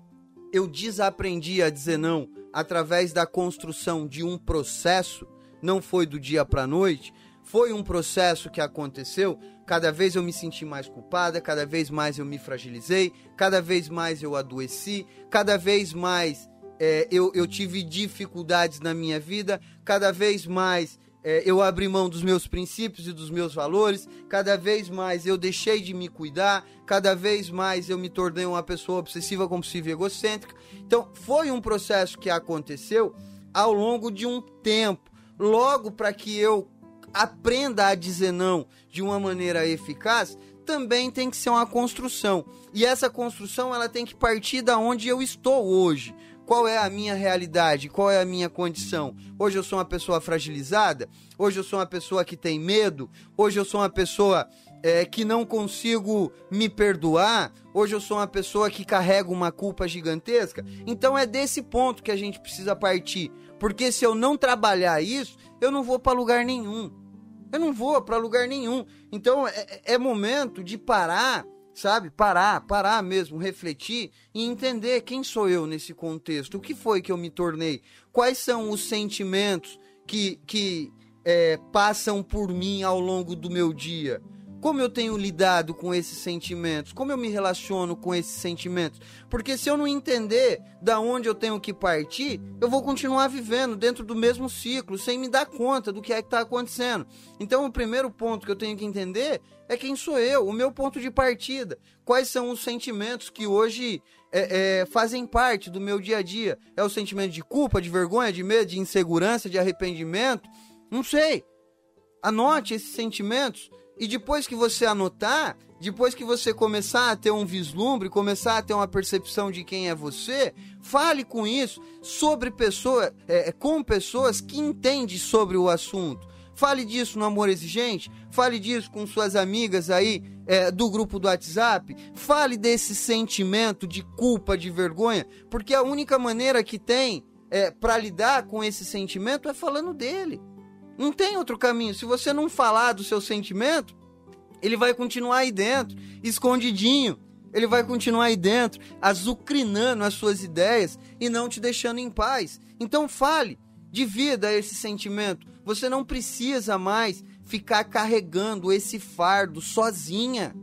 S6: Eu desaprendi a dizer não através da construção de um processo, não foi do dia para noite, foi um processo que aconteceu. Cada vez eu me senti mais culpada, cada vez mais eu me fragilizei, cada vez mais eu adoeci, cada vez mais é, eu, eu tive dificuldades na minha vida, cada vez mais é, eu abri mão dos meus princípios e dos meus valores, cada vez mais eu deixei de me cuidar, cada vez mais eu me tornei uma pessoa obsessiva, compulsiva e egocêntrica. Então, foi um processo que aconteceu ao longo de um tempo. Logo, para que eu aprenda a dizer não de uma maneira eficaz, também tem que ser uma construção. E essa construção ela tem que partir da onde eu estou hoje. Qual é a minha realidade? Qual é a minha condição? Hoje eu sou uma pessoa fragilizada? Hoje eu sou uma pessoa que tem medo? Hoje eu sou uma pessoa é, que não consigo me perdoar, hoje eu sou uma pessoa que carrega uma culpa gigantesca. Então é desse ponto que a gente precisa partir. Porque se eu não trabalhar isso, eu não vou para lugar nenhum. Eu não vou para lugar nenhum. Então é, é momento de parar sabe? Parar, parar mesmo, refletir e entender quem sou eu nesse contexto. O que foi que eu me tornei? Quais são os sentimentos que, que é, passam por mim ao longo do meu dia? Como eu tenho lidado com esses sentimentos? Como eu me relaciono com esses sentimentos? Porque se eu não entender da onde eu tenho que partir, eu vou continuar vivendo dentro do mesmo ciclo, sem me dar conta do que é que está acontecendo. Então, o primeiro ponto que eu tenho que entender é quem sou eu, o meu ponto de partida. Quais são os sentimentos que hoje é, é, fazem parte do meu dia a dia? É o sentimento de culpa, de vergonha, de medo, de insegurança, de arrependimento? Não sei. Anote esses sentimentos e depois que você anotar, depois que você começar a ter um vislumbre, começar a ter uma percepção de quem é você, fale com isso sobre pessoas, é, com pessoas que entendem sobre o assunto. Fale disso no Amor Exigente, fale disso com suas amigas aí é, do grupo do WhatsApp, fale desse sentimento de culpa, de vergonha, porque a única maneira que tem é, para lidar com esse sentimento é falando dele. Não tem outro caminho. Se você não falar do seu sentimento, ele vai continuar aí dentro, escondidinho. Ele vai continuar aí dentro, azucrinando as suas ideias e não te deixando em paz. Então fale, divida esse sentimento. Você não precisa mais ficar carregando esse fardo sozinha.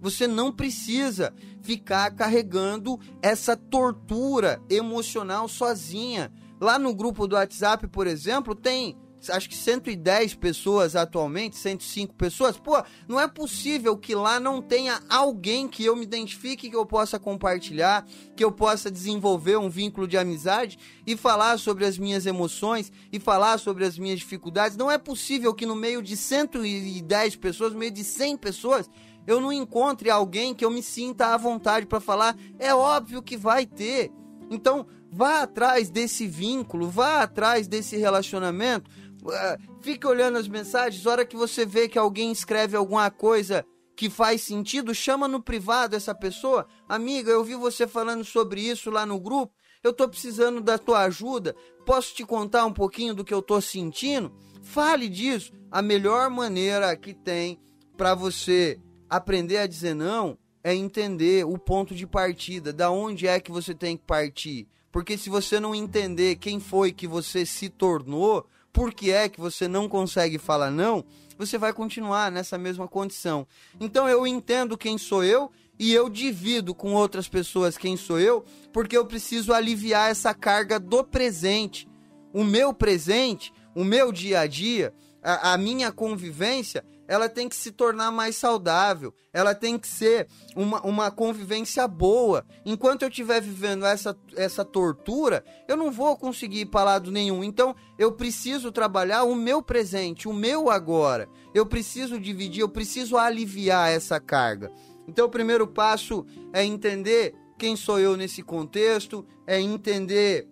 S6: Você não precisa ficar carregando essa tortura emocional sozinha. Lá no grupo do WhatsApp, por exemplo, tem acho que 110 pessoas atualmente, 105 pessoas. Pô, não é possível que lá não tenha alguém que eu me identifique, que eu possa compartilhar, que eu possa desenvolver um vínculo de amizade e falar sobre as minhas emoções e falar sobre as minhas dificuldades. Não é possível que no meio de 110 pessoas, no meio de 100 pessoas, eu não encontre alguém que eu me sinta à vontade para falar. É óbvio que vai ter. Então, vá atrás desse vínculo, vá atrás desse relacionamento, uh, fique olhando as mensagens, hora que você vê que alguém escreve alguma coisa que faz sentido, chama no privado essa pessoa. Amiga, eu vi você falando sobre isso lá no grupo. Eu tô precisando da tua ajuda. Posso te contar um pouquinho do que eu tô sentindo? Fale disso. A melhor maneira que tem para você aprender a dizer não é entender o ponto de partida, da onde é que você tem que partir. Porque se você não entender quem foi que você se tornou, por que é que você não consegue falar não, você vai continuar nessa mesma condição. Então eu entendo quem sou eu e eu divido com outras pessoas quem sou eu, porque eu preciso aliviar essa carga do presente. O meu presente, o meu dia a dia, a, a minha convivência, ela tem que se tornar mais saudável, ela tem que ser uma, uma convivência boa. Enquanto eu estiver vivendo essa, essa tortura, eu não vou conseguir ir para lado nenhum. Então, eu preciso trabalhar o meu presente, o meu agora. Eu preciso dividir, eu preciso aliviar essa carga. Então, o primeiro passo é entender quem sou eu nesse contexto, é entender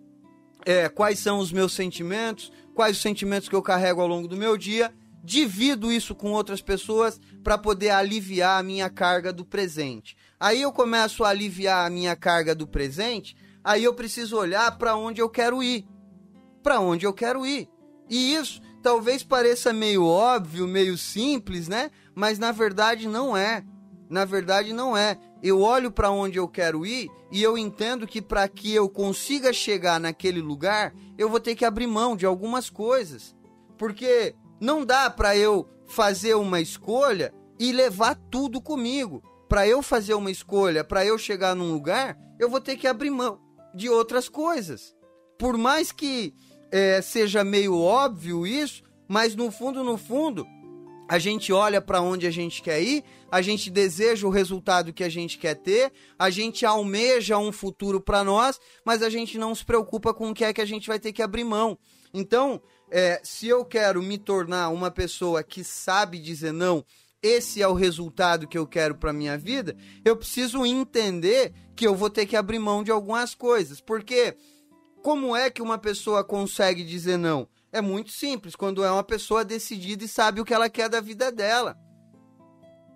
S6: é, quais são os meus sentimentos, quais os sentimentos que eu carrego ao longo do meu dia divido isso com outras pessoas para poder aliviar a minha carga do presente. Aí eu começo a aliviar a minha carga do presente, aí eu preciso olhar para onde eu quero ir. Para onde eu quero ir. E isso talvez pareça meio óbvio, meio simples, né? Mas na verdade não é. Na verdade não é. Eu olho para onde eu quero ir e eu entendo que para que eu consiga chegar naquele lugar, eu vou ter que abrir mão de algumas coisas. Porque não dá para eu fazer uma escolha e levar tudo comigo. Para eu fazer uma escolha, para eu chegar num lugar, eu vou ter que abrir mão de outras coisas. Por mais que é, seja meio óbvio isso, mas no fundo, no fundo, a gente olha para onde a gente quer ir, a gente deseja o resultado que a gente quer ter, a gente almeja um futuro para nós, mas a gente não se preocupa com o que é que a gente vai ter que abrir mão. Então, é, se eu quero me tornar uma pessoa que sabe dizer não, esse é o resultado que eu quero para minha vida, eu preciso entender que eu vou ter que abrir mão de algumas coisas. Porque como é que uma pessoa consegue dizer não? É muito simples, quando é uma pessoa decidida e sabe o que ela quer da vida dela.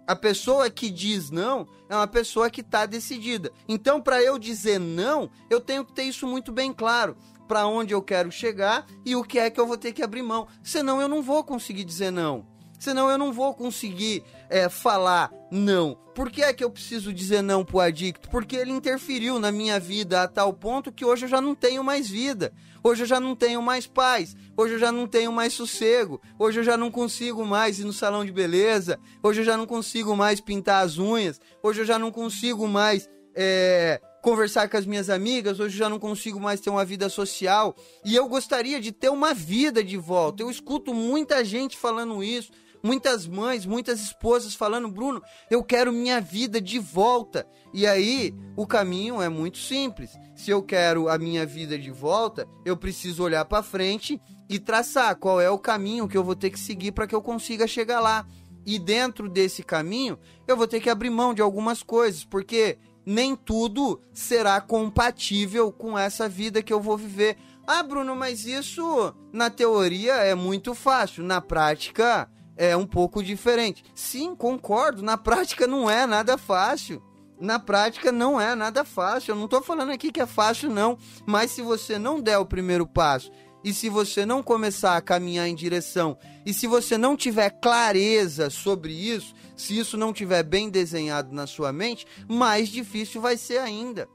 S6: A pessoa que diz não é uma pessoa que está decidida. Então, para eu dizer não, eu tenho que ter isso muito bem claro. Para onde eu quero chegar e o que é que eu vou ter que abrir mão. Senão, eu não vou conseguir dizer não. Senão eu não vou conseguir é, falar não. Por que é que eu preciso dizer não pro adicto? Porque ele interferiu na minha vida a tal ponto que hoje eu já não tenho mais vida. Hoje eu já não tenho mais paz. Hoje eu já não tenho mais sossego. Hoje eu já não consigo mais ir no salão de beleza. Hoje eu já não consigo mais pintar as unhas. Hoje eu já não consigo mais é, conversar com as minhas amigas, hoje já não consigo mais ter uma vida social e eu gostaria de ter uma vida de volta. Eu escuto muita gente falando isso muitas mães, muitas esposas falando: Bruno, eu quero minha vida de volta. E aí, o caminho é muito simples. Se eu quero a minha vida de volta, eu preciso olhar para frente e traçar qual é o caminho que eu vou ter que seguir para que eu consiga chegar lá. E dentro desse caminho, eu vou ter que abrir mão de algumas coisas, porque nem tudo será compatível com essa vida que eu vou viver. Ah, Bruno, mas isso na teoria é muito fácil, na prática é um pouco diferente. Sim, concordo, na prática não é nada fácil. Na prática não é nada fácil. Eu não estou falando aqui que é fácil, não. Mas se você não der o primeiro passo e se você não começar a caminhar em direção e se você não tiver clareza sobre isso, se isso não tiver bem desenhado na sua mente, mais difícil vai ser ainda.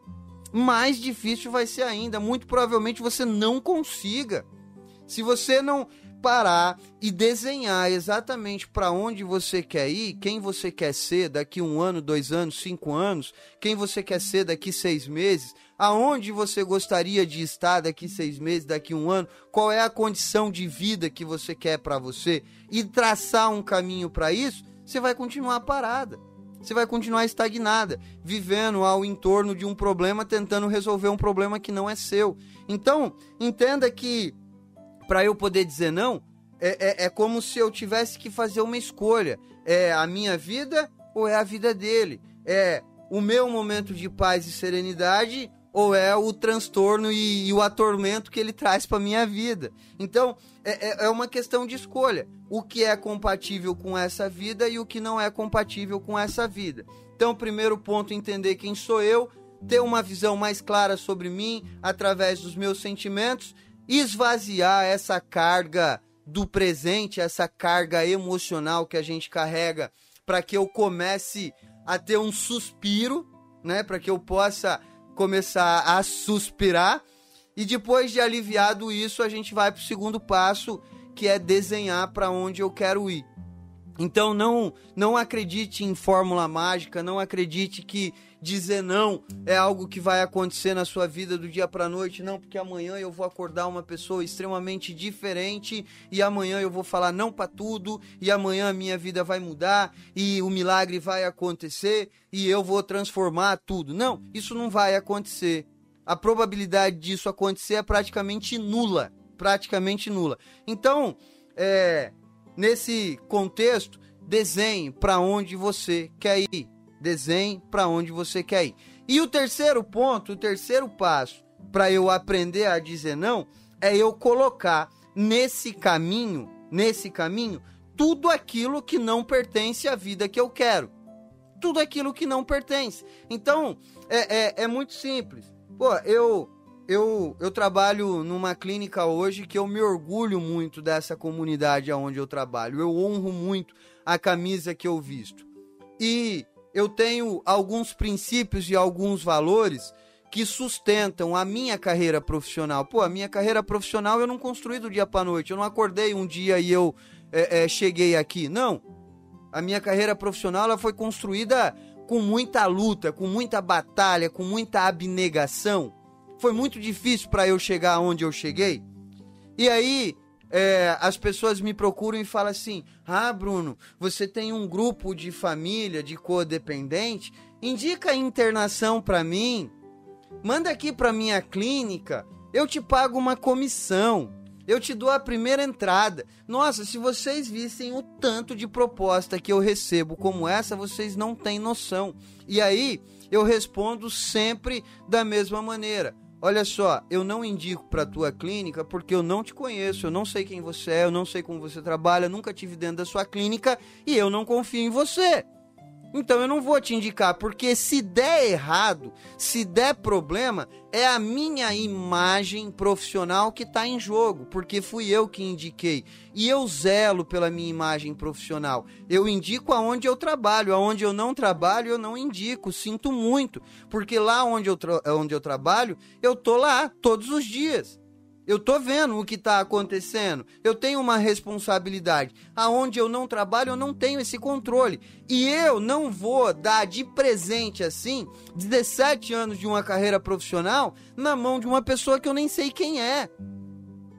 S6: Mais difícil vai ser ainda. Muito provavelmente você não consiga. Se você não parar e desenhar exatamente para onde você quer ir, quem você quer ser daqui um ano, dois anos, cinco anos, quem você quer ser daqui seis meses, aonde você gostaria de estar daqui seis meses, daqui um ano, qual é a condição de vida que você quer para você e traçar um caminho para isso, você vai continuar parada. Você vai continuar estagnada, vivendo ao entorno de um problema, tentando resolver um problema que não é seu. Então, entenda que para eu poder dizer não, é, é, é, como se eu tivesse que fazer uma escolha. É a minha vida ou é a vida dele? É o meu momento de paz e serenidade ou é o transtorno e, e o atormento que ele traz para minha vida? Então, é, é, é uma questão de escolha. O que é compatível com essa vida e o que não é compatível com essa vida. Então, primeiro ponto, entender quem sou eu, ter uma visão mais clara sobre mim através dos meus sentimentos esvaziar essa carga do presente, essa carga emocional que a gente carrega, para que eu comece a ter um suspiro, né, para que eu possa começar a suspirar. E depois de aliviado isso, a gente vai para o segundo passo, que é desenhar para onde eu quero ir. Então não não acredite em fórmula mágica, não acredite que dizer não é algo que vai acontecer na sua vida do dia para noite, não, porque amanhã eu vou acordar uma pessoa extremamente diferente e amanhã eu vou falar não para tudo e amanhã a minha vida vai mudar e o milagre vai acontecer e eu vou transformar tudo. Não, isso não vai acontecer. A probabilidade disso acontecer é praticamente nula, praticamente nula. Então, é, nesse contexto, desenhe para onde você quer ir desenhe para onde você quer ir. E o terceiro ponto, o terceiro passo para eu aprender a dizer não é eu colocar nesse caminho, nesse caminho, tudo aquilo que não pertence à vida que eu quero. Tudo aquilo que não pertence. Então, é, é, é muito simples. Pô, eu, eu, eu trabalho numa clínica hoje que eu me orgulho muito dessa comunidade onde eu trabalho. Eu honro muito a camisa que eu visto. E eu tenho alguns princípios e alguns valores que sustentam a minha carreira profissional. Pô, a minha carreira profissional eu não construí do dia para noite. Eu não acordei um dia e eu é, é, cheguei aqui. Não. A minha carreira profissional ela foi construída com muita luta, com muita batalha, com muita abnegação. Foi muito difícil para eu chegar onde eu cheguei. E aí é, as pessoas me procuram e falam assim: Ah, Bruno, você tem um grupo de família de codependente? Indica a internação para mim. Manda aqui para minha clínica. Eu te pago uma comissão. Eu te dou a primeira entrada. Nossa, se vocês vissem o tanto de proposta que eu recebo como essa, vocês não têm noção. E aí eu respondo sempre da mesma maneira. Olha só, eu não indico para tua clínica porque eu não te conheço, eu não sei quem você é, eu não sei como você trabalha, nunca tive dentro da sua clínica e eu não confio em você. Então eu não vou te indicar, porque se der errado, se der problema, é a minha imagem profissional que está em jogo, porque fui eu que indiquei. E eu zelo pela minha imagem profissional. Eu indico aonde eu trabalho, aonde eu não trabalho, eu não indico. Sinto muito, porque lá onde eu, onde eu trabalho, eu tô lá todos os dias. Eu tô vendo o que está acontecendo. Eu tenho uma responsabilidade. Aonde eu não trabalho, eu não tenho esse controle. E eu não vou dar de presente assim 17 anos de uma carreira profissional na mão de uma pessoa que eu nem sei quem é.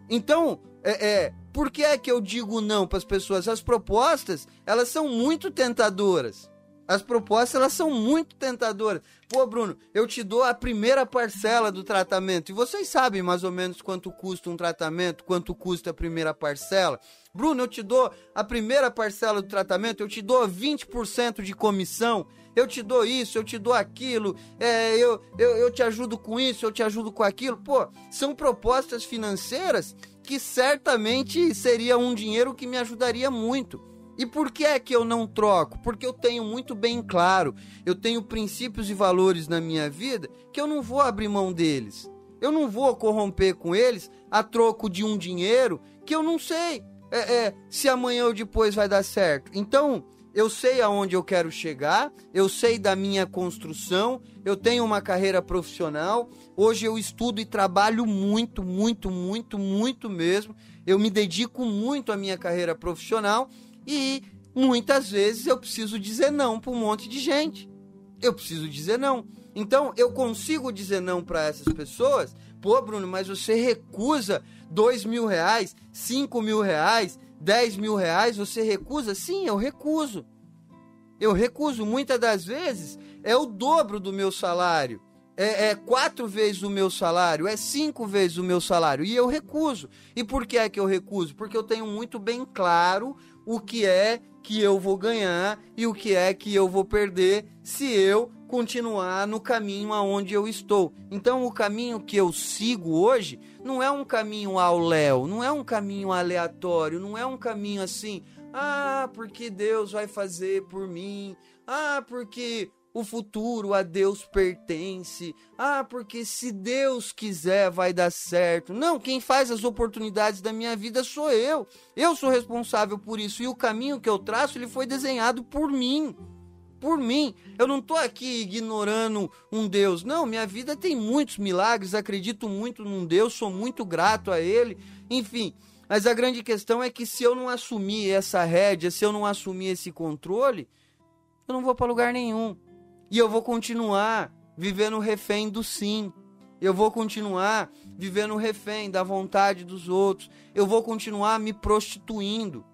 S6: Então, é, é por que é que eu digo não para as pessoas? As propostas, elas são muito tentadoras. As propostas elas são muito tentadoras. Pô, Bruno, eu te dou a primeira parcela do tratamento. E vocês sabem mais ou menos quanto custa um tratamento, quanto custa a primeira parcela? Bruno, eu te dou a primeira parcela do tratamento, eu te dou 20% de comissão, eu te dou isso, eu te dou aquilo, é, eu, eu, eu te ajudo com isso, eu te ajudo com aquilo. Pô, são propostas financeiras que certamente seria um dinheiro que me ajudaria muito. E por que é que eu não troco? Porque eu tenho muito bem claro, eu tenho princípios e valores na minha vida que eu não vou abrir mão deles. Eu não vou corromper com eles a troco de um dinheiro que eu não sei é, é, se amanhã ou depois vai dar certo. Então, eu sei aonde eu quero chegar, eu sei da minha construção, eu tenho uma carreira profissional. Hoje eu estudo e trabalho muito, muito, muito, muito mesmo. Eu me dedico muito à minha carreira profissional e muitas vezes eu preciso dizer não para um monte de gente. Eu preciso dizer não. Então eu consigo dizer não para essas pessoas. Pô, Bruno, mas você recusa dois mil reais, cinco mil reais, dez mil reais? Você recusa? Sim, eu recuso. Eu recuso. Muitas das vezes é o dobro do meu salário. É, é, quatro vezes o meu salário, é cinco vezes o meu salário, e eu recuso. E por que é que eu recuso? Porque eu tenho muito bem claro o que é que eu vou ganhar e o que é que eu vou perder se eu continuar no caminho aonde eu estou. Então, o caminho que eu sigo hoje não é um caminho ao léu, não é um caminho aleatório, não é um caminho assim, ah, porque Deus vai fazer por mim, ah, porque o futuro a Deus pertence. Ah, porque se Deus quiser vai dar certo. Não, quem faz as oportunidades da minha vida sou eu. Eu sou responsável por isso e o caminho que eu traço ele foi desenhado por mim. Por mim, eu não estou aqui ignorando um Deus. Não, minha vida tem muitos milagres, acredito muito num Deus, sou muito grato a Ele. Enfim, mas a grande questão é que se eu não assumir essa rédea, se eu não assumir esse controle, eu não vou para lugar nenhum. E eu vou continuar vivendo refém do sim. Eu vou continuar vivendo refém da vontade dos outros. Eu vou continuar me prostituindo.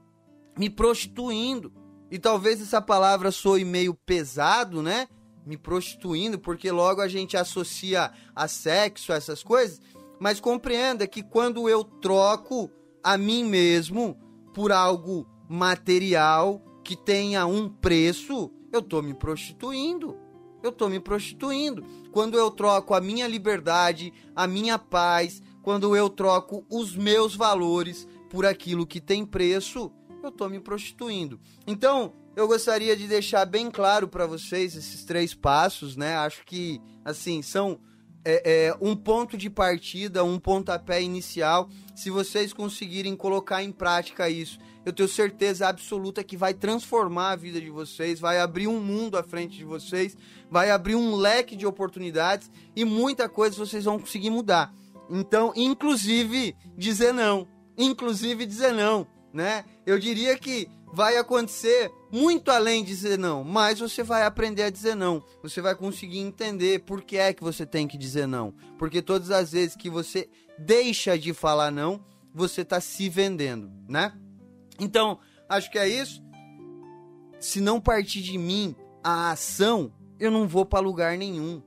S6: Me prostituindo. E talvez essa palavra soe meio pesado, né? Me prostituindo, porque logo a gente associa a sexo, essas coisas. Mas compreenda que quando eu troco a mim mesmo por algo material que tenha um preço, eu estou me prostituindo. Eu estou me prostituindo. Quando eu troco a minha liberdade, a minha paz, quando eu troco os meus valores por aquilo que tem preço, eu estou me prostituindo. Então, eu gostaria de deixar bem claro para vocês esses três passos, né? Acho que, assim, são é, é, um ponto de partida, um pontapé inicial. Se vocês conseguirem colocar em prática isso eu tenho certeza absoluta que vai transformar a vida de vocês, vai abrir um mundo à frente de vocês, vai abrir um leque de oportunidades e muita coisa vocês vão conseguir mudar. Então, inclusive dizer não, inclusive dizer não, né? Eu diria que vai acontecer muito além de dizer não, mas você vai aprender a dizer não. Você vai conseguir entender por que é que você tem que dizer não. Porque todas as vezes que você deixa de falar não, você está se vendendo, né? Então, acho que é isso. Se não partir de mim a ação, eu não vou para lugar nenhum.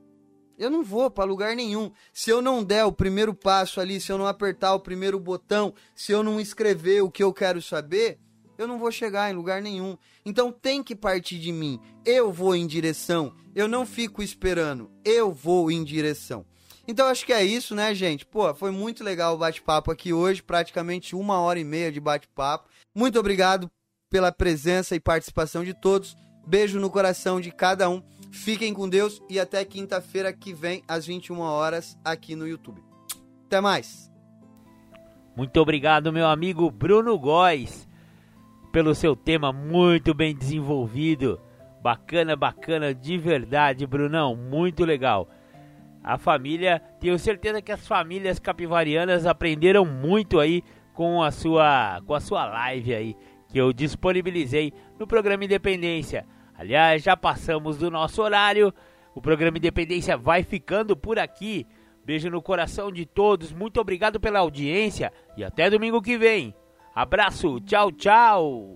S6: Eu não vou para lugar nenhum. Se eu não der o primeiro passo ali, se eu não apertar o primeiro botão, se eu não escrever o que eu quero saber, eu não vou chegar em lugar nenhum. Então tem que partir de mim. Eu vou em direção. Eu não fico esperando. Eu vou em direção. Então acho que é isso, né, gente? Pô, foi muito legal o bate-papo aqui hoje, praticamente uma hora e meia de bate-papo. Muito obrigado pela presença e participação de todos. Beijo no coração de cada um. Fiquem com Deus e até quinta-feira que vem, às 21 horas, aqui no YouTube. Até mais!
S1: Muito obrigado, meu amigo Bruno Góes, pelo seu tema muito bem desenvolvido. Bacana, bacana, de verdade, Brunão, muito legal. A família, tenho certeza que as famílias capivarianas aprenderam muito aí com a sua, com a sua live aí que eu disponibilizei no programa Independência. Aliás, já passamos do nosso horário. O programa Independência vai ficando por aqui. Beijo no coração de todos. Muito obrigado pela audiência e até domingo que vem. Abraço. Tchau, tchau.